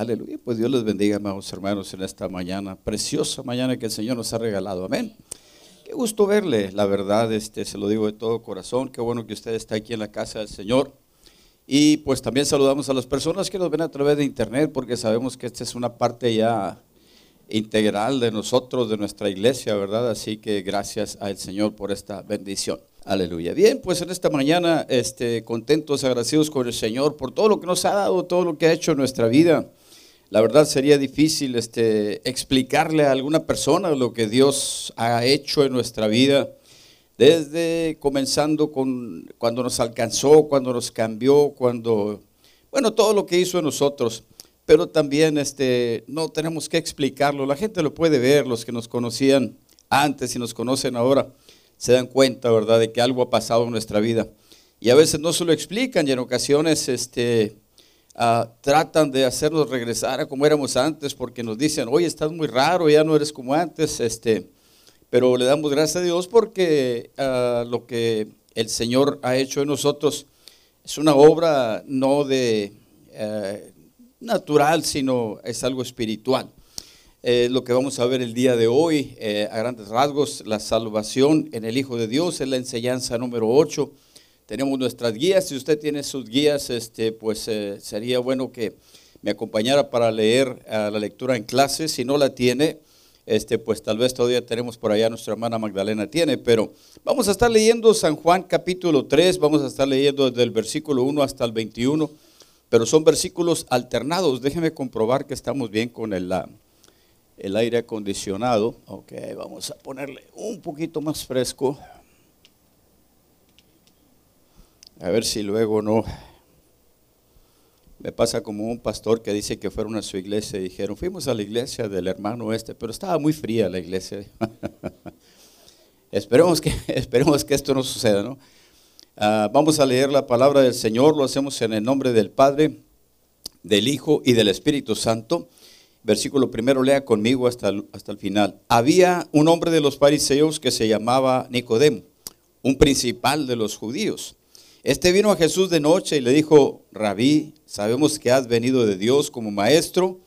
Aleluya. Pues Dios les bendiga, amados hermanos, en esta mañana, preciosa mañana que el Señor nos ha regalado. Amén. Qué gusto verle, la verdad, este, se lo digo de todo corazón. Qué bueno que usted está aquí en la casa del Señor. Y pues también saludamos a las personas que nos ven a través de internet, porque sabemos que esta es una parte ya integral de nosotros, de nuestra iglesia, ¿verdad? Así que gracias al Señor por esta bendición. Aleluya. Bien, pues en esta mañana, este, contentos, agradecidos con el Señor por todo lo que nos ha dado, todo lo que ha hecho en nuestra vida. La verdad sería difícil este, explicarle a alguna persona lo que Dios ha hecho en nuestra vida, desde comenzando con cuando nos alcanzó, cuando nos cambió, cuando, bueno, todo lo que hizo en nosotros. Pero también este, no tenemos que explicarlo, la gente lo puede ver, los que nos conocían antes y nos conocen ahora se dan cuenta, ¿verdad?, de que algo ha pasado en nuestra vida. Y a veces no se lo explican y en ocasiones este, ah, tratan de hacernos regresar a como éramos antes porque nos dicen, oye, estás muy raro, ya no eres como antes. Este, pero le damos gracias a Dios porque ah, lo que el Señor ha hecho en nosotros es una obra no de eh, natural, sino es algo espiritual lo que vamos a ver el día de hoy, eh, a grandes rasgos, la salvación en el Hijo de Dios, es la enseñanza número 8. Tenemos nuestras guías, si usted tiene sus guías, este, pues eh, sería bueno que me acompañara para leer la lectura en clase. Si no la tiene, este, pues tal vez todavía tenemos por allá, nuestra hermana Magdalena tiene, pero vamos a estar leyendo San Juan capítulo 3, vamos a estar leyendo desde el versículo 1 hasta el 21, pero son versículos alternados. Déjeme comprobar que estamos bien con el, el aire acondicionado. Ok, vamos a ponerle un poquito más fresco. A ver si luego no. Me pasa como un pastor que dice que fueron a su iglesia y dijeron, fuimos a la iglesia del hermano este, pero estaba muy fría la iglesia. esperemos, que, esperemos que esto no suceda, ¿no? Ah, vamos a leer la palabra del Señor, lo hacemos en el nombre del Padre, del Hijo y del Espíritu Santo. Versículo primero, lea conmigo hasta el, hasta el final. Había un hombre de los fariseos que se llamaba Nicodemo, un principal de los judíos. Este vino a Jesús de noche y le dijo, Rabí, sabemos que has venido de Dios como maestro,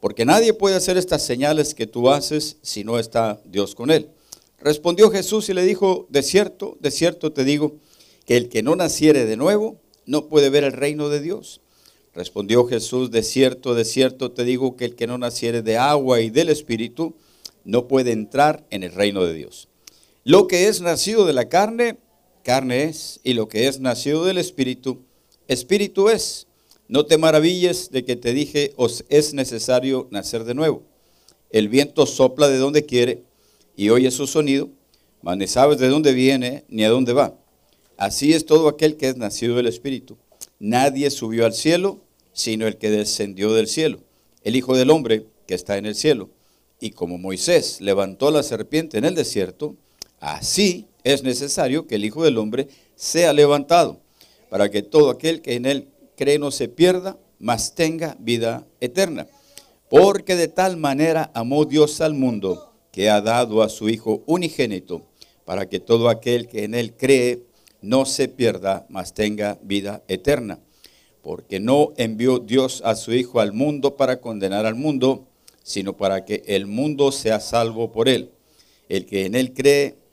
porque nadie puede hacer estas señales que tú haces si no está Dios con él. Respondió Jesús y le dijo, de cierto, de cierto te digo, que el que no naciere de nuevo no puede ver el reino de Dios. Respondió Jesús, de cierto, de cierto te digo que el que no naciere de agua y del Espíritu no puede entrar en el reino de Dios. Lo que es nacido de la carne, carne es, y lo que es nacido del Espíritu, Espíritu es. No te maravilles de que te dije, os es necesario nacer de nuevo. El viento sopla de donde quiere y oye su sonido, mas ni sabes de dónde viene ni a dónde va. Así es todo aquel que es nacido del Espíritu. Nadie subió al cielo, sino el que descendió del cielo, el Hijo del Hombre que está en el cielo. Y como Moisés levantó la serpiente en el desierto, así es necesario que el Hijo del Hombre sea levantado, para que todo aquel que en él cree no se pierda, mas tenga vida eterna. Porque de tal manera amó Dios al mundo, que ha dado a su Hijo unigénito, para que todo aquel que en él cree no se pierda, mas tenga vida eterna porque no envió Dios a su Hijo al mundo para condenar al mundo, sino para que el mundo sea salvo por él. El que en él cree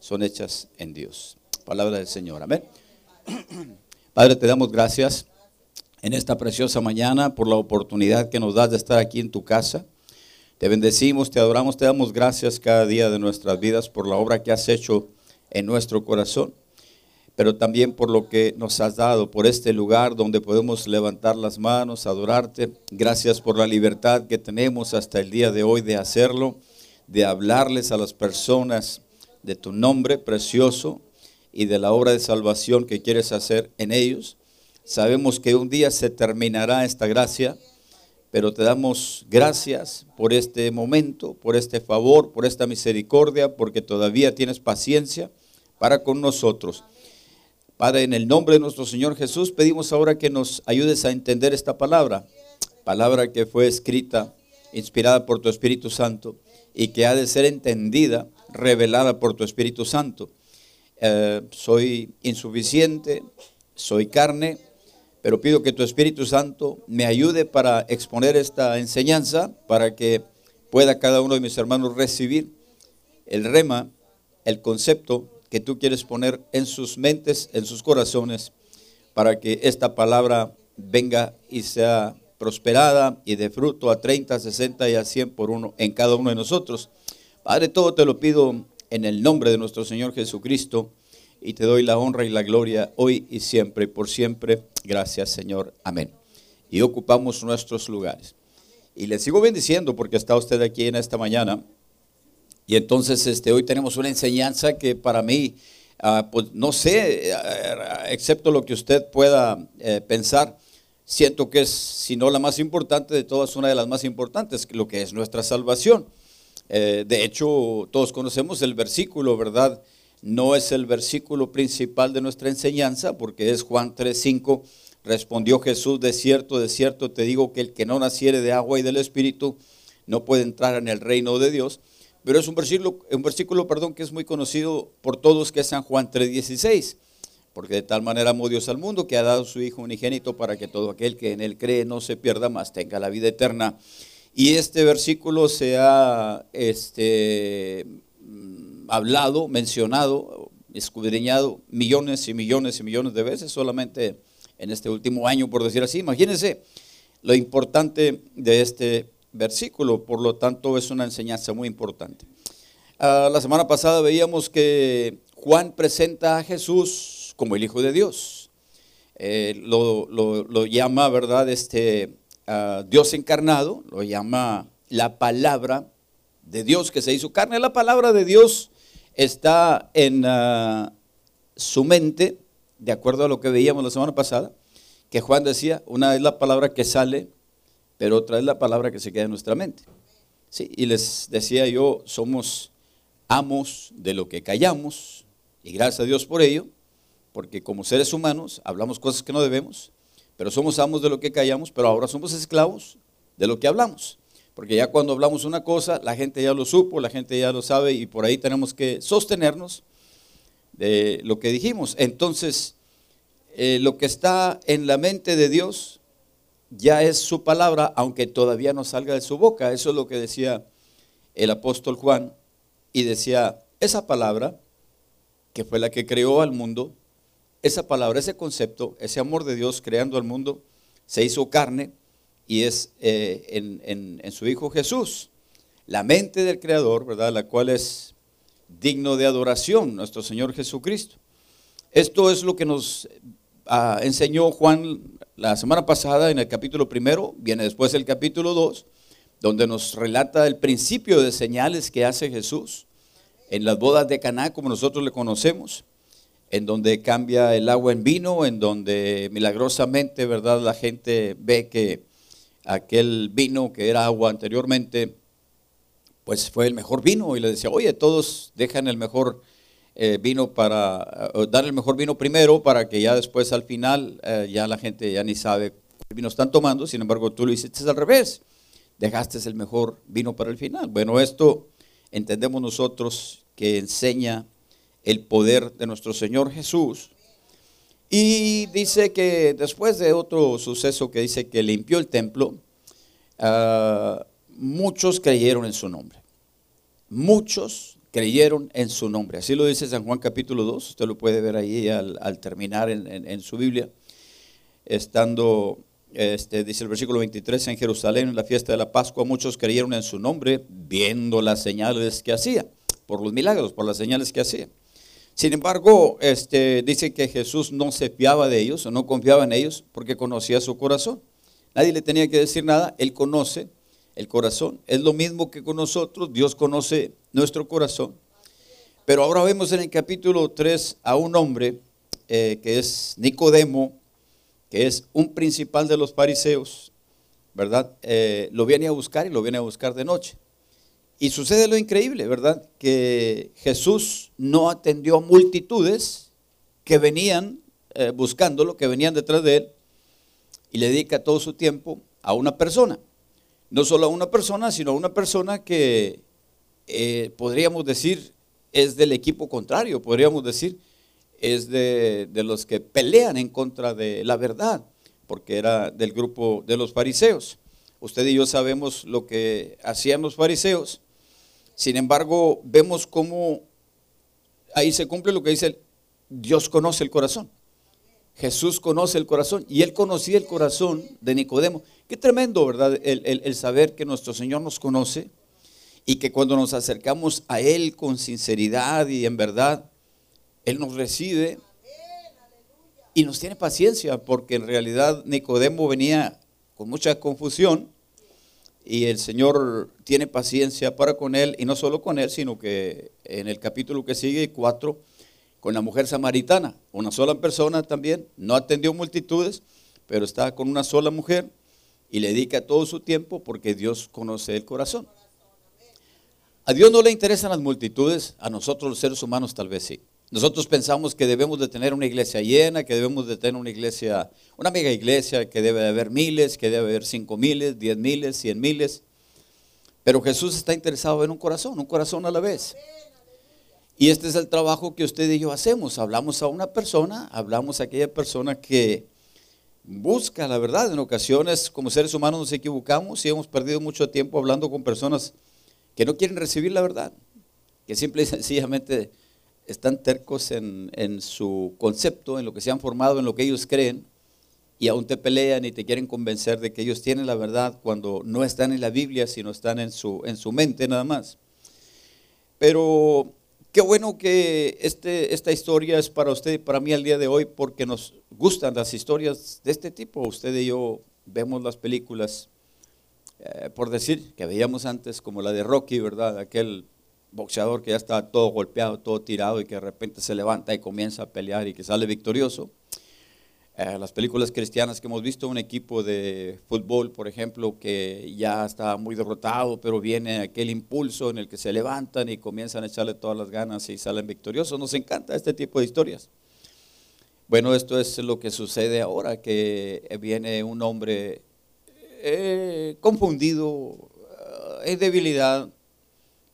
son hechas en Dios. Palabra del Señor. Amén. Padre, te damos gracias en esta preciosa mañana por la oportunidad que nos das de estar aquí en tu casa. Te bendecimos, te adoramos, te damos gracias cada día de nuestras vidas por la obra que has hecho en nuestro corazón pero también por lo que nos has dado, por este lugar donde podemos levantar las manos, adorarte. Gracias por la libertad que tenemos hasta el día de hoy de hacerlo, de hablarles a las personas de tu nombre precioso y de la obra de salvación que quieres hacer en ellos. Sabemos que un día se terminará esta gracia, pero te damos gracias por este momento, por este favor, por esta misericordia, porque todavía tienes paciencia para con nosotros. Padre, en el nombre de nuestro Señor Jesús, pedimos ahora que nos ayudes a entender esta palabra, palabra que fue escrita, inspirada por tu Espíritu Santo y que ha de ser entendida, revelada por tu Espíritu Santo. Eh, soy insuficiente, soy carne, pero pido que tu Espíritu Santo me ayude para exponer esta enseñanza, para que pueda cada uno de mis hermanos recibir el rema, el concepto que tú quieres poner en sus mentes, en sus corazones, para que esta palabra venga y sea prosperada y de fruto a 30, 60 y a 100 por uno en cada uno de nosotros. Padre, todo te lo pido en el nombre de nuestro Señor Jesucristo y te doy la honra y la gloria hoy y siempre, por siempre. Gracias, Señor. Amén. Y ocupamos nuestros lugares. Y le sigo bendiciendo porque está usted aquí en esta mañana. Y entonces este, hoy tenemos una enseñanza que para mí, ah, pues no sé, ah, excepto lo que usted pueda eh, pensar, siento que es, si no la más importante de todas, una de las más importantes, lo que es nuestra salvación. Eh, de hecho, todos conocemos el versículo, ¿verdad? no es el versículo principal de nuestra enseñanza, porque es Juan 3:5. Respondió Jesús, de cierto, de cierto te digo que el que no naciere de agua y del Espíritu no puede entrar en el reino de Dios. Pero es un versículo, un versículo perdón, que es muy conocido por todos, que es San Juan 3:16. Porque de tal manera amó Dios al mundo que ha dado su Hijo unigénito para que todo aquel que en él cree no se pierda, más tenga la vida eterna. Y este versículo se ha este, hablado, mencionado, escudriñado millones y millones y millones de veces solamente en este último año, por decir así. Imagínense lo importante de este versículo, por lo tanto es una enseñanza muy importante. Ah, la semana pasada veíamos que Juan presenta a Jesús como el Hijo de Dios. Eh, lo, llama, ¿verdad? Este, ah, Dios encarnado, lo llama la palabra de Dios que se hizo carne. La palabra de Dios está en ah, su mente, de acuerdo a lo que veíamos la semana pasada, que Juan decía, una es la palabra que sale, pero otra es la palabra que se queda en nuestra mente. Sí, y les decía yo, somos amos de lo que callamos, y gracias a Dios por ello, porque como seres humanos hablamos cosas que no debemos, pero somos amos de lo que callamos, pero ahora somos esclavos de lo que hablamos. Porque ya cuando hablamos una cosa, la gente ya lo supo, la gente ya lo sabe y por ahí tenemos que sostenernos de lo que dijimos. Entonces, eh, lo que está en la mente de Dios ya es su palabra, aunque todavía no salga de su boca. Eso es lo que decía el apóstol Juan. Y decía, esa palabra, que fue la que creó al mundo, esa palabra, ese concepto, ese amor de Dios creando al mundo, se hizo carne y es eh, en, su Hijo Jesús. La mente del Creador, ¿verdad? La cual es digno de adoración, nuestro Señor Jesucristo. Esto es lo que nos ah, enseñó Juan la semana pasada en el capítulo primero, viene después el capítulo 2, donde nos relata el principio de señales que hace Jesús en las bodas de Caná, como nosotros le conocemos, en donde cambia el agua en vino, en donde milagrosamente, ¿verdad? La gente ve que aquel vino que era agua anteriormente, pues fue el mejor vino y le decía, oye, todos dejan el mejor eh, vino para, dar el mejor vino primero para que ya después al final eh, ya la gente ya ni sabe cuál vino están tomando, sin embargo tú lo hiciste al revés, dejaste el mejor vino para el final. Bueno, esto entendemos nosotros que enseña el poder de nuestro Señor Jesús y dice que después de otro suceso que dice que limpió el templo, ah, muchos creyeron en su nombre. Muchos creyeron en su nombre. Así lo dice San Juan capítulo 2, usted lo puede ver ahí al, terminar en, su Biblia. Estando, este, dice el versículo 23, en Jerusalén, en la fiesta de la Pascua, muchos creyeron en su nombre, viendo las señales que hacía, por los milagros, por las señales que hacía. Sin embargo, este, dice que Jesús no se fiaba de ellos o no confiaba en ellos porque conocía su corazón. Nadie le tenía que decir nada, Él conoce el corazón. Es lo mismo que con nosotros, Dios conoce nuestro corazón. Pero ahora vemos en el capítulo 3 a un hombre eh, que es Nicodemo, que es un principal de los fariseos, ¿verdad? Eh, lo viene a buscar y lo viene a buscar de noche. Y sucede lo increíble, ¿verdad? Que Jesús no atendió a multitudes que venían eh, buscándolo, que venían detrás de él, y le dedica todo su tiempo a una persona. No solo a una persona, sino a una persona que eh, podríamos decir es del equipo contrario, podríamos decir es de, de los que pelean en contra de la verdad, porque era del grupo de los fariseos. Usted y yo sabemos lo que hacían los fariseos. Sin embargo, vemos cómo ahí se cumple lo que dice, Dios conoce el corazón. Jesús conoce el corazón y él conocía el corazón de Nicodemo. Qué tremendo, ¿verdad? El, saber que nuestro Señor nos conoce y que cuando nos acercamos a Él con sinceridad y en verdad, Él nos recibe y nos tiene paciencia, porque en realidad Nicodemo venía con mucha confusión y el Señor tiene paciencia para con él, y no solo con él, sino que en el capítulo que sigue, cuatro, con la mujer samaritana, una sola persona también, no atendió multitudes, pero está con una sola mujer y le dedica todo su tiempo porque Dios conoce el corazón. A Dios no le interesan las multitudes, a nosotros los seres humanos tal vez sí. Nosotros pensamos que debemos de tener una iglesia llena, que debemos de tener una iglesia, una mega iglesia, que debe de haber miles, que debe haber cinco miles, diez miles, cien miles. Pero Jesús está interesado en un corazón, un corazón a la vez. Y este es el trabajo que usted y yo hacemos. Hablamos a una persona, hablamos a aquella persona que busca la verdad. En ocasiones, como seres humanos, nos equivocamos y hemos perdido mucho tiempo hablando con personas que no quieren recibir la verdad, que simple y sencillamente están tercos en, en, su concepto, en lo que se han formado, en lo que ellos creen, y aún te pelean y te quieren convencer de que ellos tienen la verdad cuando no están en la Biblia, sino están en su, en su mente nada más. Pero Qué bueno que este, esta historia es para usted y para mí al día de hoy porque nos gustan las historias de este tipo. Usted y yo vemos las películas, eh, por decir, que veíamos antes, como la de Rocky, ¿verdad? Aquel boxeador que ya está todo golpeado, todo tirado y que de repente se levanta y comienza a pelear y que sale victorioso. Eh, las películas cristianas que hemos visto, un equipo de fútbol, por ejemplo, que ya está muy derrotado, pero viene aquel impulso en el que se levantan y comienzan a echarle todas las ganas y salen victoriosos. Nos encanta este tipo de historias. Bueno, esto es lo que sucede ahora, que viene un hombre eh, confundido, eh, en debilidad,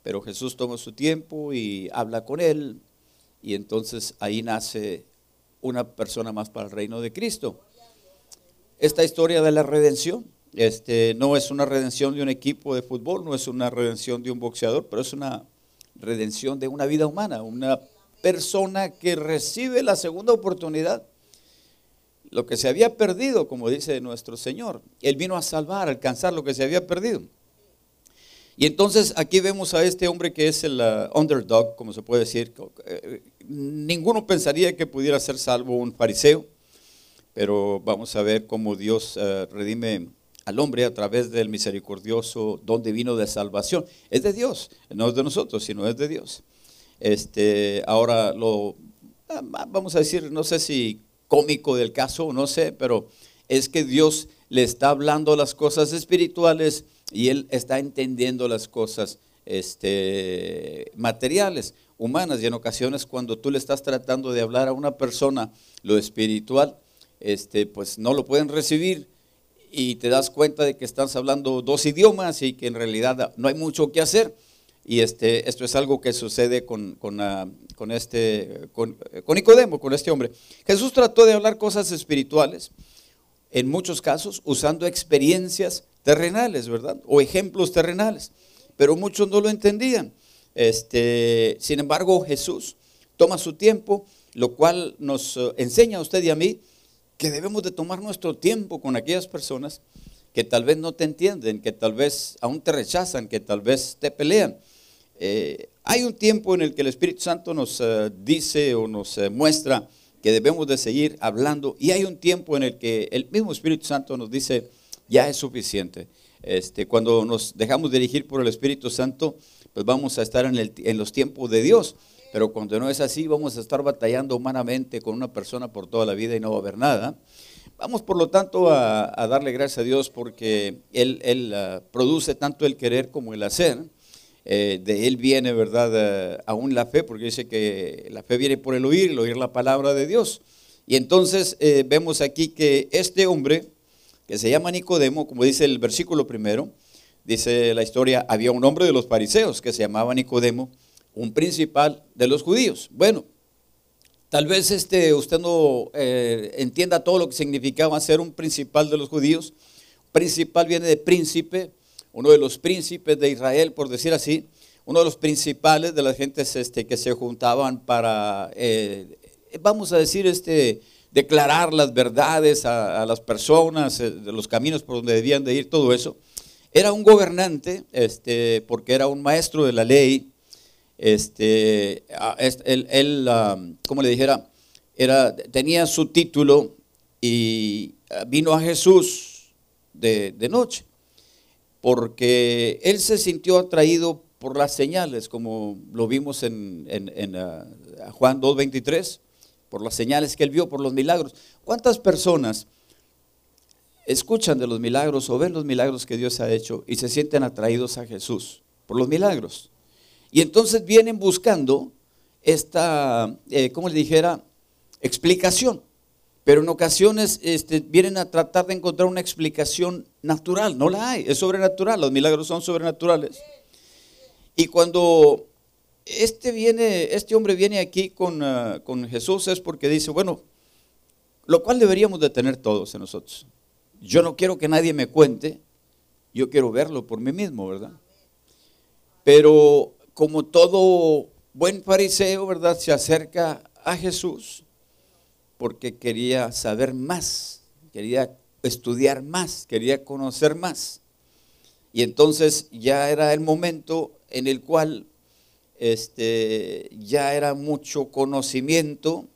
pero Jesús toma su tiempo y habla con él, y entonces ahí nace una persona más para el reino de Cristo. Esta historia de la redención, este, no es una redención de un equipo de fútbol, no es una redención de un boxeador, pero es una redención de una vida humana, una persona que recibe la segunda oportunidad. Lo que se había perdido, como dice nuestro Señor, Él vino a salvar, a alcanzar lo que se había perdido. Y entonces aquí vemos a este hombre que es el uh, underdog, como se puede decir. Eh, ninguno pensaría que pudiera ser salvo un fariseo, pero vamos a ver cómo Dios uh, redime al hombre a través del misericordioso don divino de salvación. Es de Dios, no es de nosotros, sino es de Dios. Este, ahora lo ah, vamos a decir, no sé si cómico del caso, no sé, pero es que Dios le está hablando las cosas espirituales y él está entendiendo las cosas este, materiales, humanas, y en ocasiones cuando tú le estás tratando de hablar a una persona lo espiritual, este, pues no lo pueden recibir y te das cuenta de que estás hablando dos idiomas y que en realidad no hay mucho que hacer. Y este, esto es algo que sucede con, con, con este, con, con Nicodemo, con este hombre. Jesús trató de hablar cosas espirituales, en muchos casos usando experiencias terrenales, ¿verdad? O ejemplos terrenales. Pero muchos no lo entendían. Este, sin embargo, Jesús toma su tiempo, lo cual nos eh, enseña a usted y a mí que debemos de tomar nuestro tiempo con aquellas personas que tal vez no te entienden, que tal vez aún te rechazan, que tal vez te pelean. Eh, hay un tiempo en el que el Espíritu Santo nos eh, dice o nos muestra que debemos de seguir hablando y hay un tiempo en el que el mismo Espíritu Santo nos dice, ya es suficiente. Este, cuando nos dejamos dirigir por el Espíritu Santo, pues vamos a estar en, en los tiempos de Dios. Pero cuando no es así, vamos a estar batallando humanamente con una persona por toda la vida y no va a haber nada. Vamos por lo tanto a, darle gracias a Dios porque Él, él ah, produce tanto el querer como el hacer. Eh, de Él viene, ¿verdad?, eh, aún la fe, porque dice que la fe viene por el oír, el oír la palabra de Dios. Y entonces eh, vemos aquí que este hombre, que se llama Nicodemo, como dice el versículo primero, dice la historia, había un hombre de los fariseos que se llamaba Nicodemo, un principal de los judíos. Bueno, Tal vez este, usted no eh, entienda todo lo que significaba ser un principal de los judíos. Principal viene de príncipe, uno de los príncipes de Israel, por decir así, uno de los principales de las gentes este, que se juntaban para, eh, vamos a decir, este, declarar las verdades a, las personas, eh, de los caminos por donde debían de ir, todo eso. Era un gobernante, este, porque era un maestro de la ley, este, él, como le dijera, era, tenía su título y ah, vino a Jesús de, noche, porque él se sintió atraído por las señales, como lo vimos en, en, ah, Juan 2.23, por las señales que él vio, por los milagros. ¿Cuántas personas escuchan de los milagros o ven los milagros que Dios ha hecho y se sienten atraídos a Jesús por los milagros? Y entonces vienen buscando esta, eh, como le dijera, explicación. Pero en ocasiones este, vienen a tratar de encontrar una explicación natural. No la hay, es sobrenatural. Los milagros son sobrenaturales. Y cuando este, viene, este hombre viene aquí con, ah, con Jesús es porque dice, bueno, lo cual deberíamos de tener todos en nosotros. Yo no quiero que nadie me cuente, yo quiero verlo por mí mismo, ¿verdad? Pero como todo buen fariseo, ¿verdad? Se acerca a Jesús porque quería saber más, quería estudiar más, quería conocer más. Y entonces ya era el momento en el cual este, ya era mucho conocimiento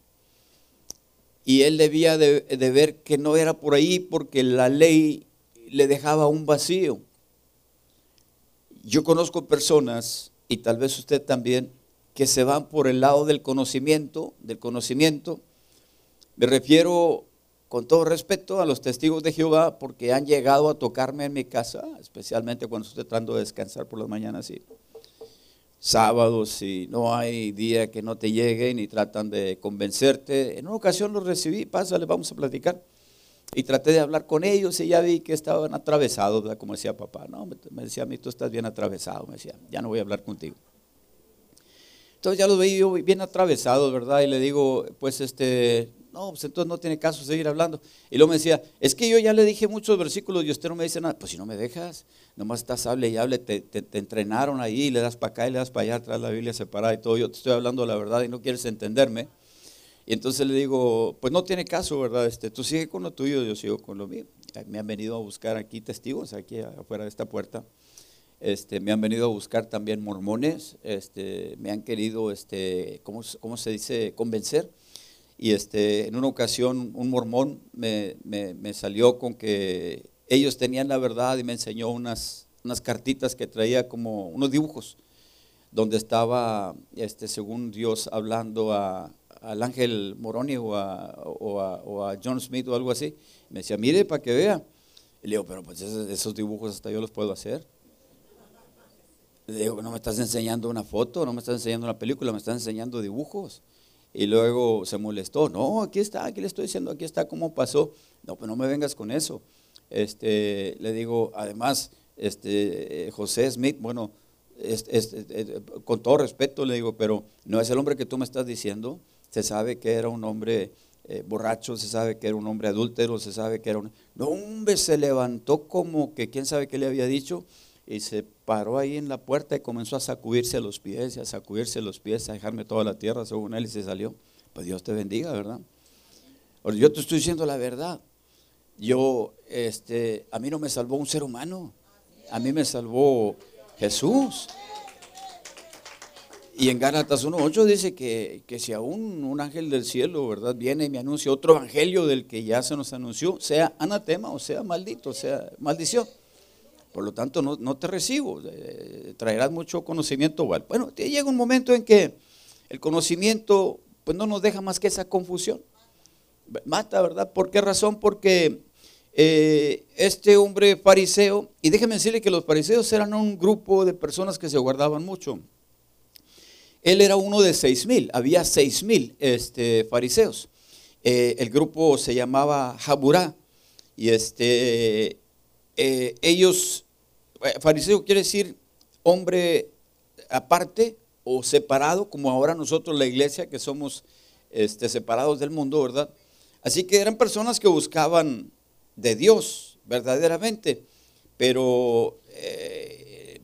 y él debía de, ver que no era por ahí porque la ley le dejaba un vacío. Yo conozco personas y tal vez usted también, que se van por el lado del conocimiento, del conocimiento. Me refiero con todo respeto a los testigos de Jehová porque han llegado a tocarme en mi casa, especialmente cuando estoy tratando de descansar por las mañanas y sábados y no hay día que no te lleguen y tratan de convencerte. En una ocasión los recibí, pásale, vamos a platicar. Y traté de hablar con ellos y ya vi que estaban atravesados, como decía papá. No, me decía a mí, tú estás bien atravesado, me decía, ya no voy a hablar contigo. Entonces ya los veía yo bien atravesados, ¿verdad? Y le digo, pues este, no, pues entonces no tiene caso seguir hablando. Y luego me decía, es que yo ya le dije muchos versículos y usted no me dice nada. Pues si no me dejas, nomás estás hable y hable, te, te, entrenaron ahí, le das para acá y le das para allá, atrás la Biblia separada y todo. Yo te estoy hablando la verdad y no quieres entenderme. Y entonces le digo, pues no tiene caso, ¿verdad? Este, tú sigue con lo tuyo, yo sigo con lo mío. Me han venido a buscar aquí testigos, aquí afuera de esta puerta. Este, me han venido a buscar también mormones, este, me han querido, este, ¿cómo, ¿cómo, se dice?, convencer. Y este, en una ocasión un mormón me, me, me, salió con que ellos tenían la verdad y me enseñó unas, unas cartitas que traía como unos dibujos, donde estaba, este, según Dios, hablando a, al Ángel Moroni o a, John Smith o algo así. Me decía, mire para que vea. Y le digo, pero pues esos, dibujos hasta yo los puedo hacer. Le digo, no me estás enseñando una foto, no me estás enseñando una película, me estás enseñando dibujos. Y luego se molestó, no, aquí está, aquí le estoy diciendo, aquí está cómo pasó. No, pues no me vengas con eso. Este, le digo, además, este, José Smith, bueno, con todo respeto le digo, pero no es el hombre que tú me estás diciendo se sabe que era un hombre eh, borracho, se sabe que era un hombre adúltero, se sabe que era un... No, hombre, se levantó como que quién sabe qué le había dicho y se paró ahí en la puerta y comenzó a sacudirse los pies, a sacudirse los pies, a dejarme toda la tierra según él y se salió. Pues Dios te bendiga, ¿verdad? Yo te estoy diciendo la verdad. Yo, este, a mí no me salvó un ser humano, a mí me salvó Jesús. Y en Gálatas 1.8 dice que, que, si aún un ángel del cielo, ¿verdad? Viene y me anuncia otro evangelio del que ya se nos anunció, sea anatema o sea maldito, sea maldición. Por lo tanto, no, te recibo, eh, traerás mucho conocimiento. Bueno, llega un momento en que el conocimiento pues no nos deja más que esa confusión. Mata, ¿verdad? ¿Por qué razón? Porque eh, este hombre fariseo, y déjeme decirle que los fariseos eran un grupo de personas que se guardaban mucho. Él era uno de seis mil, había seis mil este, fariseos. Eh, el grupo se llamaba Jaburá, y este, eh, ellos, fariseo quiere decir hombre aparte o separado, como ahora nosotros la iglesia, que somos este, separados del mundo, ¿verdad? Así que eran personas que buscaban de Dios verdaderamente, pero, eh,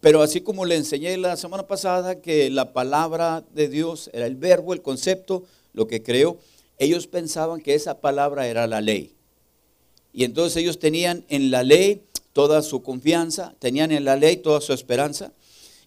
pero así como le enseñé la semana pasada que la palabra de Dios era el verbo, el concepto, lo que creo, ellos pensaban que esa palabra era la ley. Y entonces ellos tenían en la ley toda su confianza, tenían en la ley toda su esperanza.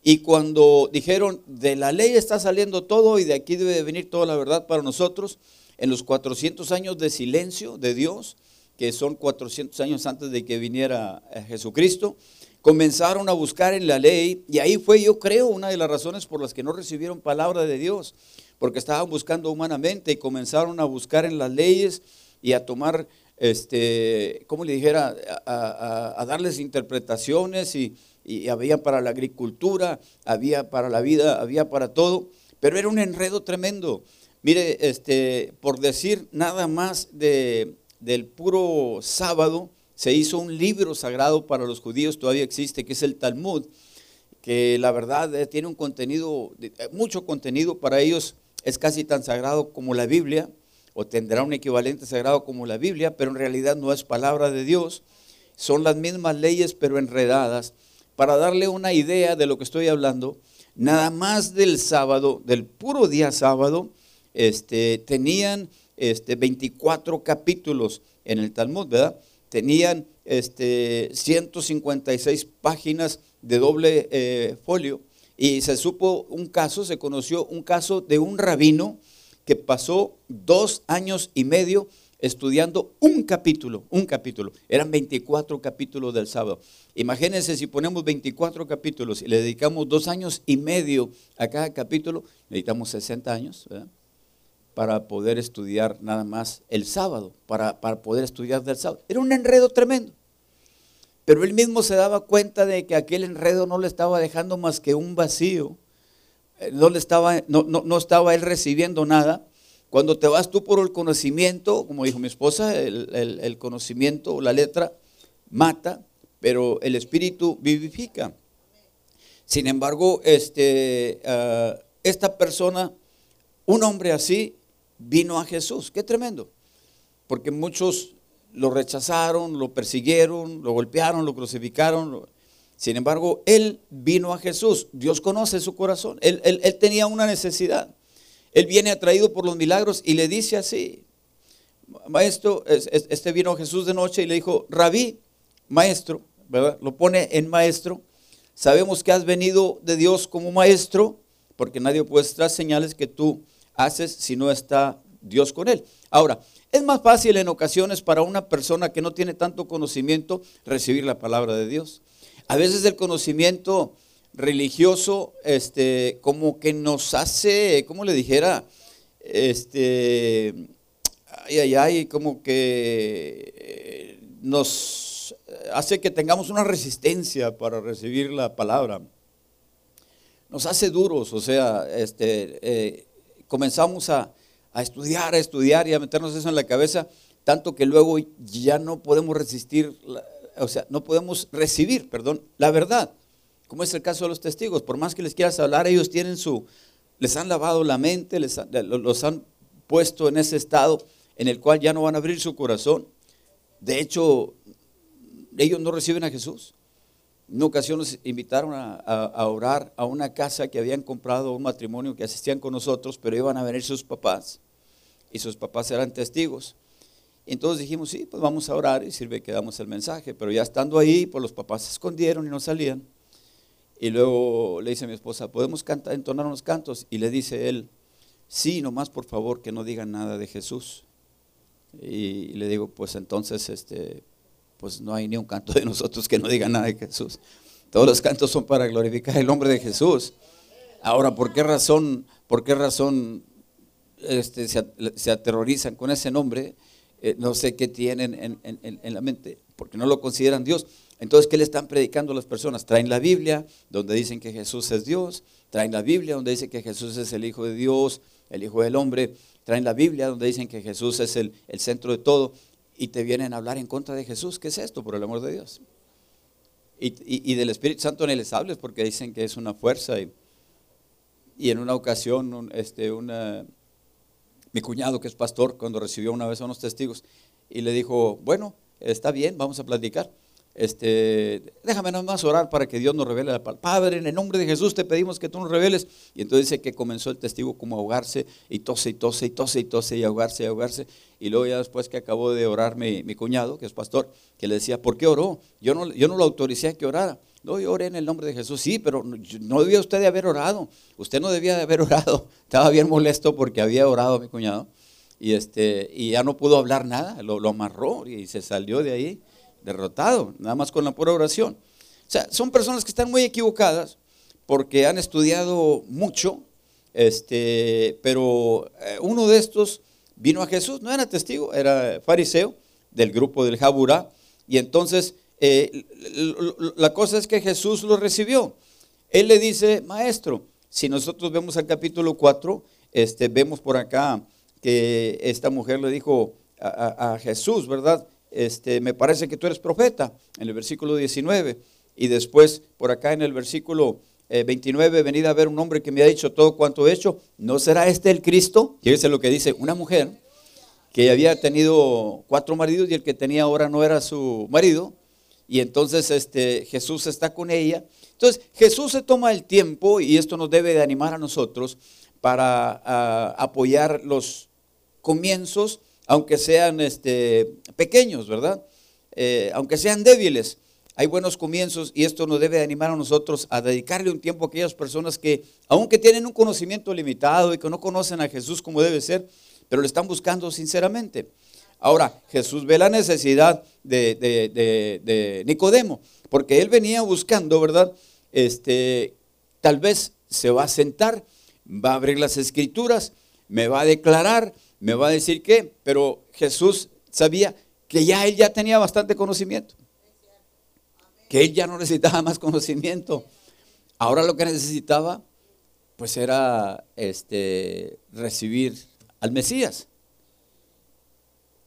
Y cuando dijeron, de la ley está saliendo todo y de aquí debe venir toda la verdad para nosotros, en los 400 años de silencio de Dios, que son 400 años antes de que viniera eh, Jesucristo, comenzaron a buscar en la ley y ahí fue, yo creo, una de las razones por las que no recibieron palabra de Dios, porque estaban buscando humanamente y comenzaron a buscar en las leyes y a tomar, este, como le dijera, a darles interpretaciones y y había para la agricultura, había para la vida, había para todo, pero era un enredo tremendo. Mire, este, por decir nada más de, del puro sábado, se hizo un libro sagrado para los judíos, todavía existe, que es el Talmud, que la verdad eh, tiene un contenido, eh, mucho contenido para ellos, es casi tan sagrado como la Biblia, o tendrá un equivalente sagrado como la Biblia, pero en realidad no es palabra de Dios, son las mismas leyes pero enredadas. Para darle una idea de lo que estoy hablando, nada más del sábado, del puro día sábado, este, tenían este, 24 capítulos en el Talmud, ¿verdad? Tenían este, 156 páginas de doble eh, folio y se supo un caso, se conoció un caso de un rabino que pasó dos años y medio estudiando un capítulo, un capítulo. Eran 24 capítulos del sábado. Imagínense si ponemos 24 capítulos y le dedicamos dos años y medio a cada capítulo, necesitamos 60 años para poder estudiar nada más el sábado, para, para poder estudiar del sábado. Era un enredo tremendo. Pero él mismo se daba cuenta de que aquel enredo no le estaba dejando más que un vacío. Eh, no, estaba, no, no estaba él recibiendo nada cuando te vas tú por el conocimiento, como dijo mi esposa, el, conocimiento, la letra, mata, pero el espíritu vivifica. Sin embargo, este, ah, esta persona, un hombre así, vino a Jesús. Qué tremendo. Porque muchos lo rechazaron, lo persiguieron, lo golpearon, lo crucificaron. Sin embargo, él vino a Jesús. Dios conoce su corazón. él tenía una necesidad. Él viene atraído por los milagros y le dice así, maestro, este vino Jesús de noche y le dijo, rabí, maestro, ¿verdad? Lo pone en maestro. Sabemos que has venido de Dios como maestro, porque nadie puede estar señales que tú haces si no está Dios con él. Ahora, es más fácil en ocasiones para una persona que no tiene tanto conocimiento recibir la palabra de Dios. A veces el conocimiento religioso, este, como que nos hace, como le dijera, este, ay, ay, ay, como que eh, nos hace que tengamos una resistencia para recibir la palabra. Nos hace duros, o sea, este, eh, comenzamos a, a estudiar, a estudiar y a meternos eso en la cabeza, tanto que luego ya no podemos resistir, o sea, no podemos recibir, perdón, la verdad como es el caso de los testigos, por más que les quieras hablar, ellos tienen su, les han lavado la mente, les los han puesto en ese estado en el cual ya no van a abrir su corazón. De hecho, ellos no reciben a Jesús. En nos invitaron a, a, orar a una casa que habían comprado un matrimonio que asistían con nosotros, pero iban a venir sus papás y sus papás eran testigos. Entonces dijimos, sí, pues vamos a orar y sirve que damos el mensaje, pero ya estando ahí, pues los papás se escondieron y no salían. Y luego le dice a mi esposa, ¿podemos cantar, entonar unos cantos? Y le dice él, sí, nomás por favor que no digan nada de Jesús. Y le digo, pues entonces, este, pues no hay ni un canto de nosotros que no diga nada de Jesús. Todos los cantos son para glorificar el nombre de Jesús. Ahora, ¿por qué razón, por qué razón este, se, aterrorizan con ese nombre, eh, no sé qué tienen en, la mente, porque no lo consideran Dios. Entonces, ¿qué le están predicando a las personas? Traen la Biblia, donde dicen que Jesús es Dios, traen la Biblia, donde dice que Jesús es el Hijo de Dios, el Hijo del Hombre, traen la Biblia, donde dicen que Jesús es el centro de todo, y te vienen a hablar en contra de Jesús. ¿Qué es esto, por el amor de Dios? Y, del Espíritu Santo ni les hables porque dicen que es una fuerza. Y, y en una ocasión, este, mi cuñado que es pastor, cuando recibió una vez a unos testigos, y le dijo, bueno, está bien, vamos a platicar este, déjame nada más orar para que Dios nos revele la palabra. Padre, en el nombre de Jesús te pedimos que tú nos reveles. Y entonces dice que comenzó el testigo como a ahogarse y tose y tose y tose y tose y ahogarse y ahogarse. Y luego ya después que acabó de orar mi, cuñado, que es pastor, que le decía, ¿por qué oró? Yo no, yo no lo autoricé a que orara. No, yo oré en el nombre de Jesús. Sí, pero no debía usted de haber orado. Usted no debía de haber orado. Estaba bien molesto porque había orado mi cuñado. Y, este, y ya no pudo hablar nada. Lo amarró y se salió de ahí derrotado, nada más con la pura oración. O sea, son personas que están muy equivocadas porque han estudiado mucho, este, pero eh, uno de estos vino a Jesús, no era testigo, era fariseo del grupo del Jaburá, y entonces eh, la cosa es que Jesús lo recibió. Él le dice, maestro, si nosotros vemos el capítulo 4, este, vemos por acá que esta mujer le dijo a Jesús, ¿verdad? Este, me parece que tú eres profeta, en el versículo 19. Y después, por acá en el versículo 29, eh, venid a ver un hombre que me ha dicho todo cuanto he hecho, ¿no será este el Cristo? Fíjese lo que dice, una mujer que había tenido cuatro maridos y el que tenía ahora no era su marido, y entonces este, Jesús está con ella. Entonces Jesús se toma el tiempo, y esto nos debe de animar a nosotros, para ah, apoyar los comienzos aunque sean este, pequeños, ¿verdad? Eh, aunque sean débiles, hay buenos comienzos y esto nos debe animar a nosotros a dedicarle un tiempo a aquellas personas que, aunque tienen un conocimiento limitado y que no conocen a Jesús como debe ser, pero le están buscando sinceramente. Ahora, Jesús ve la necesidad de, de Nicodemo, porque él venía buscando, ¿verdad? Este, tal vez se va a sentar, va a abrir las escrituras, me va a declarar, me va a decir qué, pero Jesús sabía que ya él ya tenía bastante conocimiento, que él ya no necesitaba más conocimiento. Ahora lo que necesitaba, pues era este, recibir al Mesías.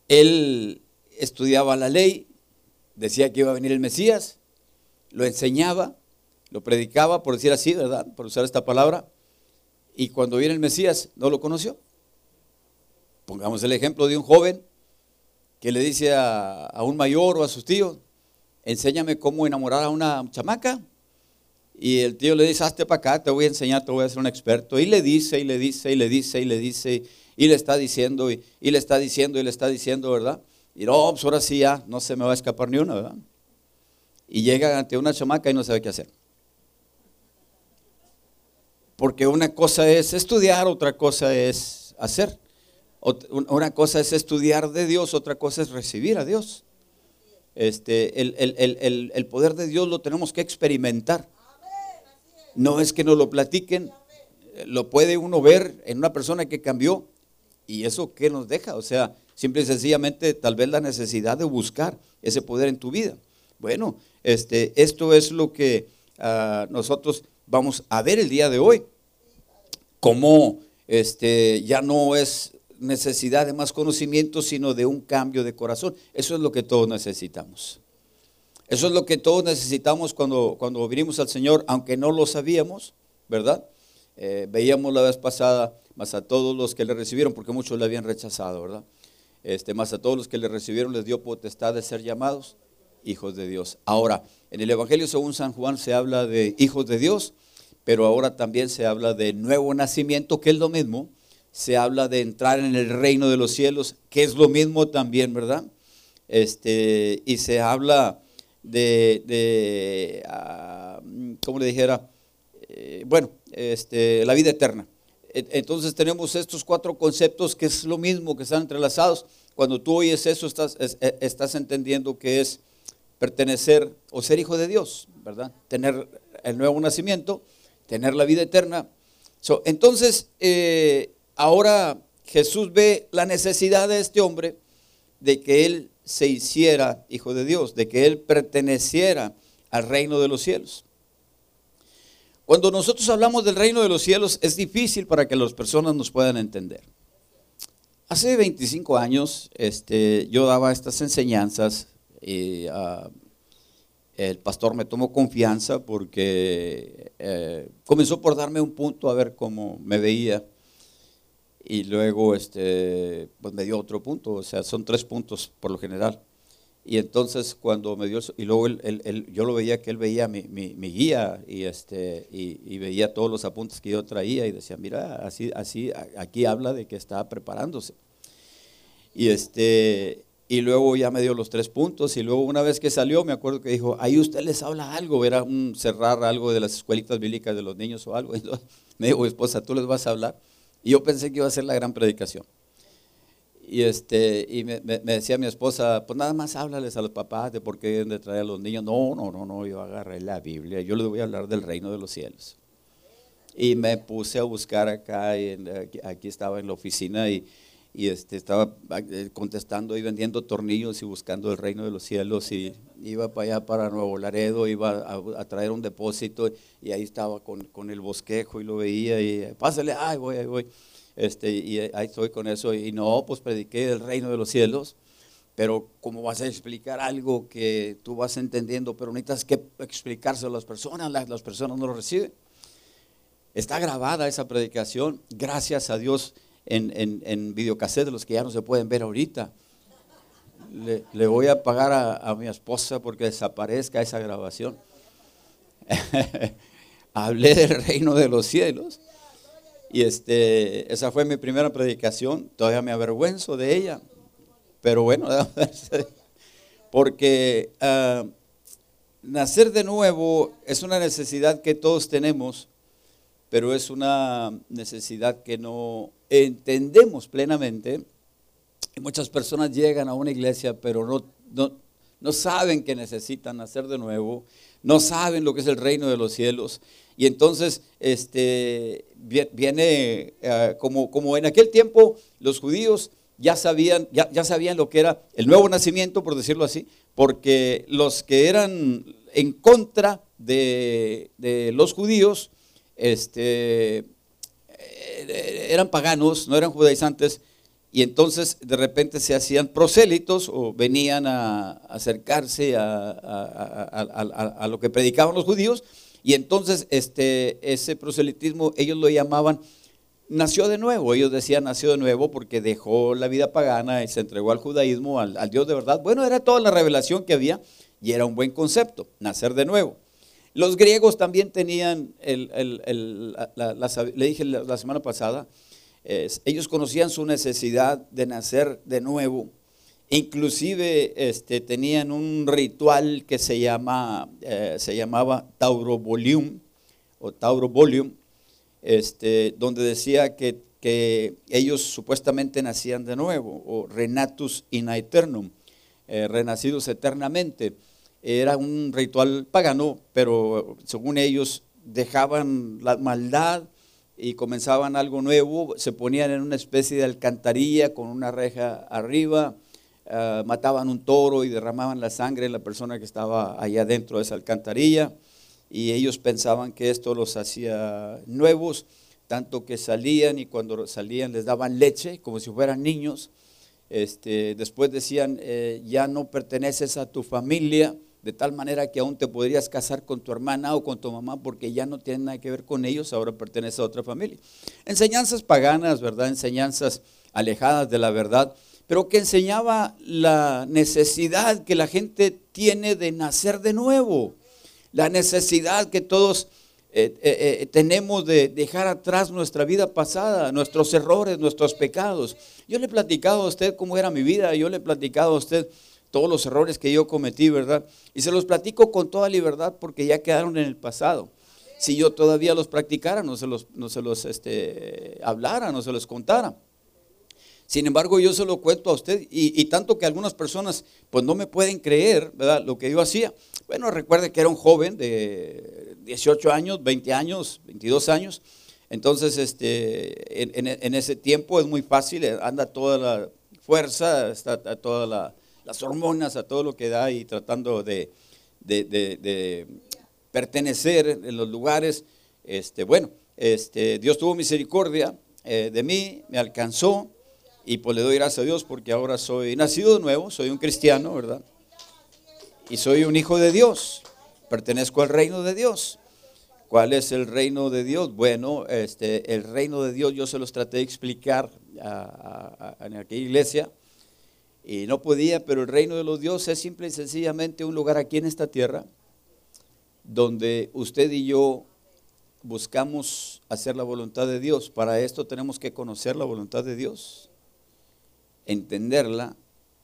Él estudiaba la ley, decía que iba a venir el Mesías, lo enseñaba, lo predicaba, por decir así, ¿verdad? Por usar esta palabra. Y cuando viene el Mesías, no lo conoció. Pongamos el ejemplo de un joven que le dice a, un mayor o a sus tíos, enséñame cómo enamorar a una chamaca. Y el tío le dice, hazte para acá, te voy a enseñar, te voy a hacer un experto. Y le dice, y le dice, y le dice, y le dice, y le está diciendo, y, le está diciendo, y le está diciendo, ¿verdad? Y no, pues ahora sí ya, no se me va a escapar ni una, ¿verdad? Y llega ante una chamaca y no sabe qué hacer. Porque una cosa es estudiar, otra cosa es hacer. Una cosa es estudiar de Dios, otra cosa es recibir a Dios. Este, el, poder de Dios lo tenemos que experimentar. No es que nos lo platiquen, lo puede uno ver en una persona que cambió y eso qué nos deja. O sea, simple y sencillamente tal vez la necesidad de buscar ese poder en tu vida. Bueno, este, esto es lo que ah, nosotros vamos a ver el día de hoy. Cómo este, ya no es necesidad de más conocimiento, sino de un cambio de corazón. Eso es lo que todos necesitamos. Eso es lo que todos necesitamos cuando, cuando vinimos al Señor, aunque no lo sabíamos, ¿verdad? Eh, veíamos la vez pasada, más a todos los que le recibieron, porque muchos le habían rechazado, ¿verdad? Este, más a todos los que le recibieron les dio potestad de ser llamados hijos de Dios. Ahora, en el Evangelio según San Juan se habla de hijos de Dios, pero ahora también se habla de nuevo nacimiento, que es lo mismo, se habla de entrar en el reino de los cielos, que es lo mismo también, ¿verdad? Este, y se habla de, de ah, ¿cómo le dijera? Eh, bueno, este, la vida eterna. Entonces tenemos estos cuatro conceptos que es lo mismo, que están entrelazados. Cuando tú oyes eso, estás, e, estás entendiendo que es pertenecer o ser hijo de Dios, ¿verdad? Tener el nuevo nacimiento, tener la vida eterna. entonces, eh, Ahora Jesús ve la necesidad de este hombre de que él se hiciera hijo de Dios, de que él perteneciera al reino de los cielos. Cuando nosotros hablamos del reino de los cielos es difícil para que las personas nos puedan entender. Hace 25 años este, yo daba estas enseñanzas y ah, el pastor me tomó confianza porque eh, comenzó por darme un punto a ver cómo me veía y luego este, pues me dio otro punto, o sea, son tres puntos por lo general. Y entonces cuando me dio, y luego él, yo lo veía que él veía mi, mi, guía y, este, y, veía todos los apuntes que yo traía y decía, mira, así, así, aquí habla de que está preparándose. Y, este, y luego ya me dio los tres puntos y luego una vez que salió me acuerdo que dijo, ahí usted les habla algo, era un cerrar algo de las escuelitas bíblicas de los niños o algo. Entonces me dijo, esposa, tú les vas a hablar. Y yo pensé que iba a ser la gran predicación. Y, este, y me, decía mi esposa, pues nada más háblales a los papás de por qué deben de traer a los niños. No, no, no, no, yo agarré la Biblia, yo les voy a hablar del reino de los cielos. Y me puse a buscar acá, y aquí, estaba en la oficina y, y este, estaba eh, contestando y vendiendo tornillos y buscando el reino de los cielos y iba para allá, para Nuevo Laredo, iba a, traer un depósito y ahí estaba con, con, el bosquejo y lo veía y pásale, ay, voy, ahí voy. Este, y ahí estoy con eso. Y no, pues prediqué el reino de los cielos. Pero ¿cómo vas a explicar algo que tú vas entendiendo, pero necesitas que explicárselo a las personas? Las, las personas no lo reciben. Está grabada esa predicación, gracias a Dios, en, en, en videocassette, los que ya no se pueden ver ahorita. Le, voy a pagar a, a, mi esposa porque desaparezca esa grabación. Hablé del reino de los cielos y este, esa fue mi primera predicación, todavía me avergüenzo de ella, pero bueno, porque ah, nacer de nuevo es una necesidad que todos tenemos, pero es una necesidad que no entendemos plenamente. Muchas personas llegan a una iglesia, pero no, no, no saben que necesitan nacer de nuevo, no saben lo que es el reino de los cielos y entonces este, viene, eh, como, como en aquel tiempo los judíos ya sabían, ya, ya, sabían lo que era el nuevo nacimiento, por decirlo así, porque los que eran en contra de, los judíos este, eran paganos, no eran judaizantes, y entonces de repente se hacían prosélitos o venían a acercarse a, a lo que predicaban los judíos y entonces este, ese proselitismo ellos lo llamaban nació de nuevo. Ellos decían nació de nuevo porque dejó la vida pagana y se entregó al judaísmo, al, Dios de verdad. Bueno, era toda la revelación que había y era un buen concepto, nacer de nuevo. Los griegos también tenían, el, le dije la, semana pasada, ellos conocían su necesidad de nacer de nuevo Inclusive este, tenían un ritual que se, llama, eh, se llamaba Taurobolium o Taurobolium, este, donde decía que, ellos supuestamente nacían de nuevo, o renatus in aeternum, eh, renacidos eternamente. Era un ritual pagano, pero según ellos dejaban la maldad y comenzaban algo nuevo, se ponían en una especie de alcantarilla con una reja arriba, Ah, mataban un toro y derramaban la sangre de la persona que estaba allá dentro de esa alcantarilla y ellos pensaban que esto los hacía nuevos, tanto que salían y cuando salían les daban leche como si fueran niños. Este, después decían, eh, ya no perteneces a tu familia, de tal manera que aún te podrías casar con tu hermana o con tu mamá porque ya no tiene nada que ver con ellos, ahora pertenece a otra familia. Enseñanzas paganas, ¿verdad? Enseñanzas alejadas de la verdad pero que enseñaba la necesidad que la gente tiene de nacer de nuevo, la necesidad que todos eh, eh, eh, tenemos de dejar atrás nuestra vida pasada, nuestros errores, nuestros pecados. Yo le he platicado a usted cómo era mi vida, yo le he platicado a usted todos los errores que yo cometí, ¿verdad? Y se los platico con toda libertad porque ya quedaron en el pasado. Si yo todavía los practicara, no se los, no se los este, hablara, no se los contara. Sin embargo, yo se lo cuento a usted y, tanto que algunas personas pues no me pueden creer, ¿verdad? Lo que yo hacía. Bueno, recuerde que era un joven de 18 años, 20 años, 22 años. Entonces, este, en, ese tiempo es muy fácil, eh, anda toda la fuerza, está todas las hormonas, a todo lo que da y tratando de, pertenecer en los lugares. Este, bueno, este, Dios tuvo misericordia eh, de mí, me alcanzó y pues le doy gracias a Dios porque ahora soy nacido de nuevo, soy un cristiano, ¿verdad? Y soy un hijo de Dios, pertenezco al reino de Dios. ¿Cuál es el reino de Dios? Bueno, este, el reino de Dios yo se los traté de explicar en aquella iglesia y no podía, pero el reino de los dioses es simple y sencillamente un lugar aquí en esta tierra donde usted y yo buscamos hacer la voluntad de Dios. Para esto tenemos que conocer la voluntad de Dios, entenderla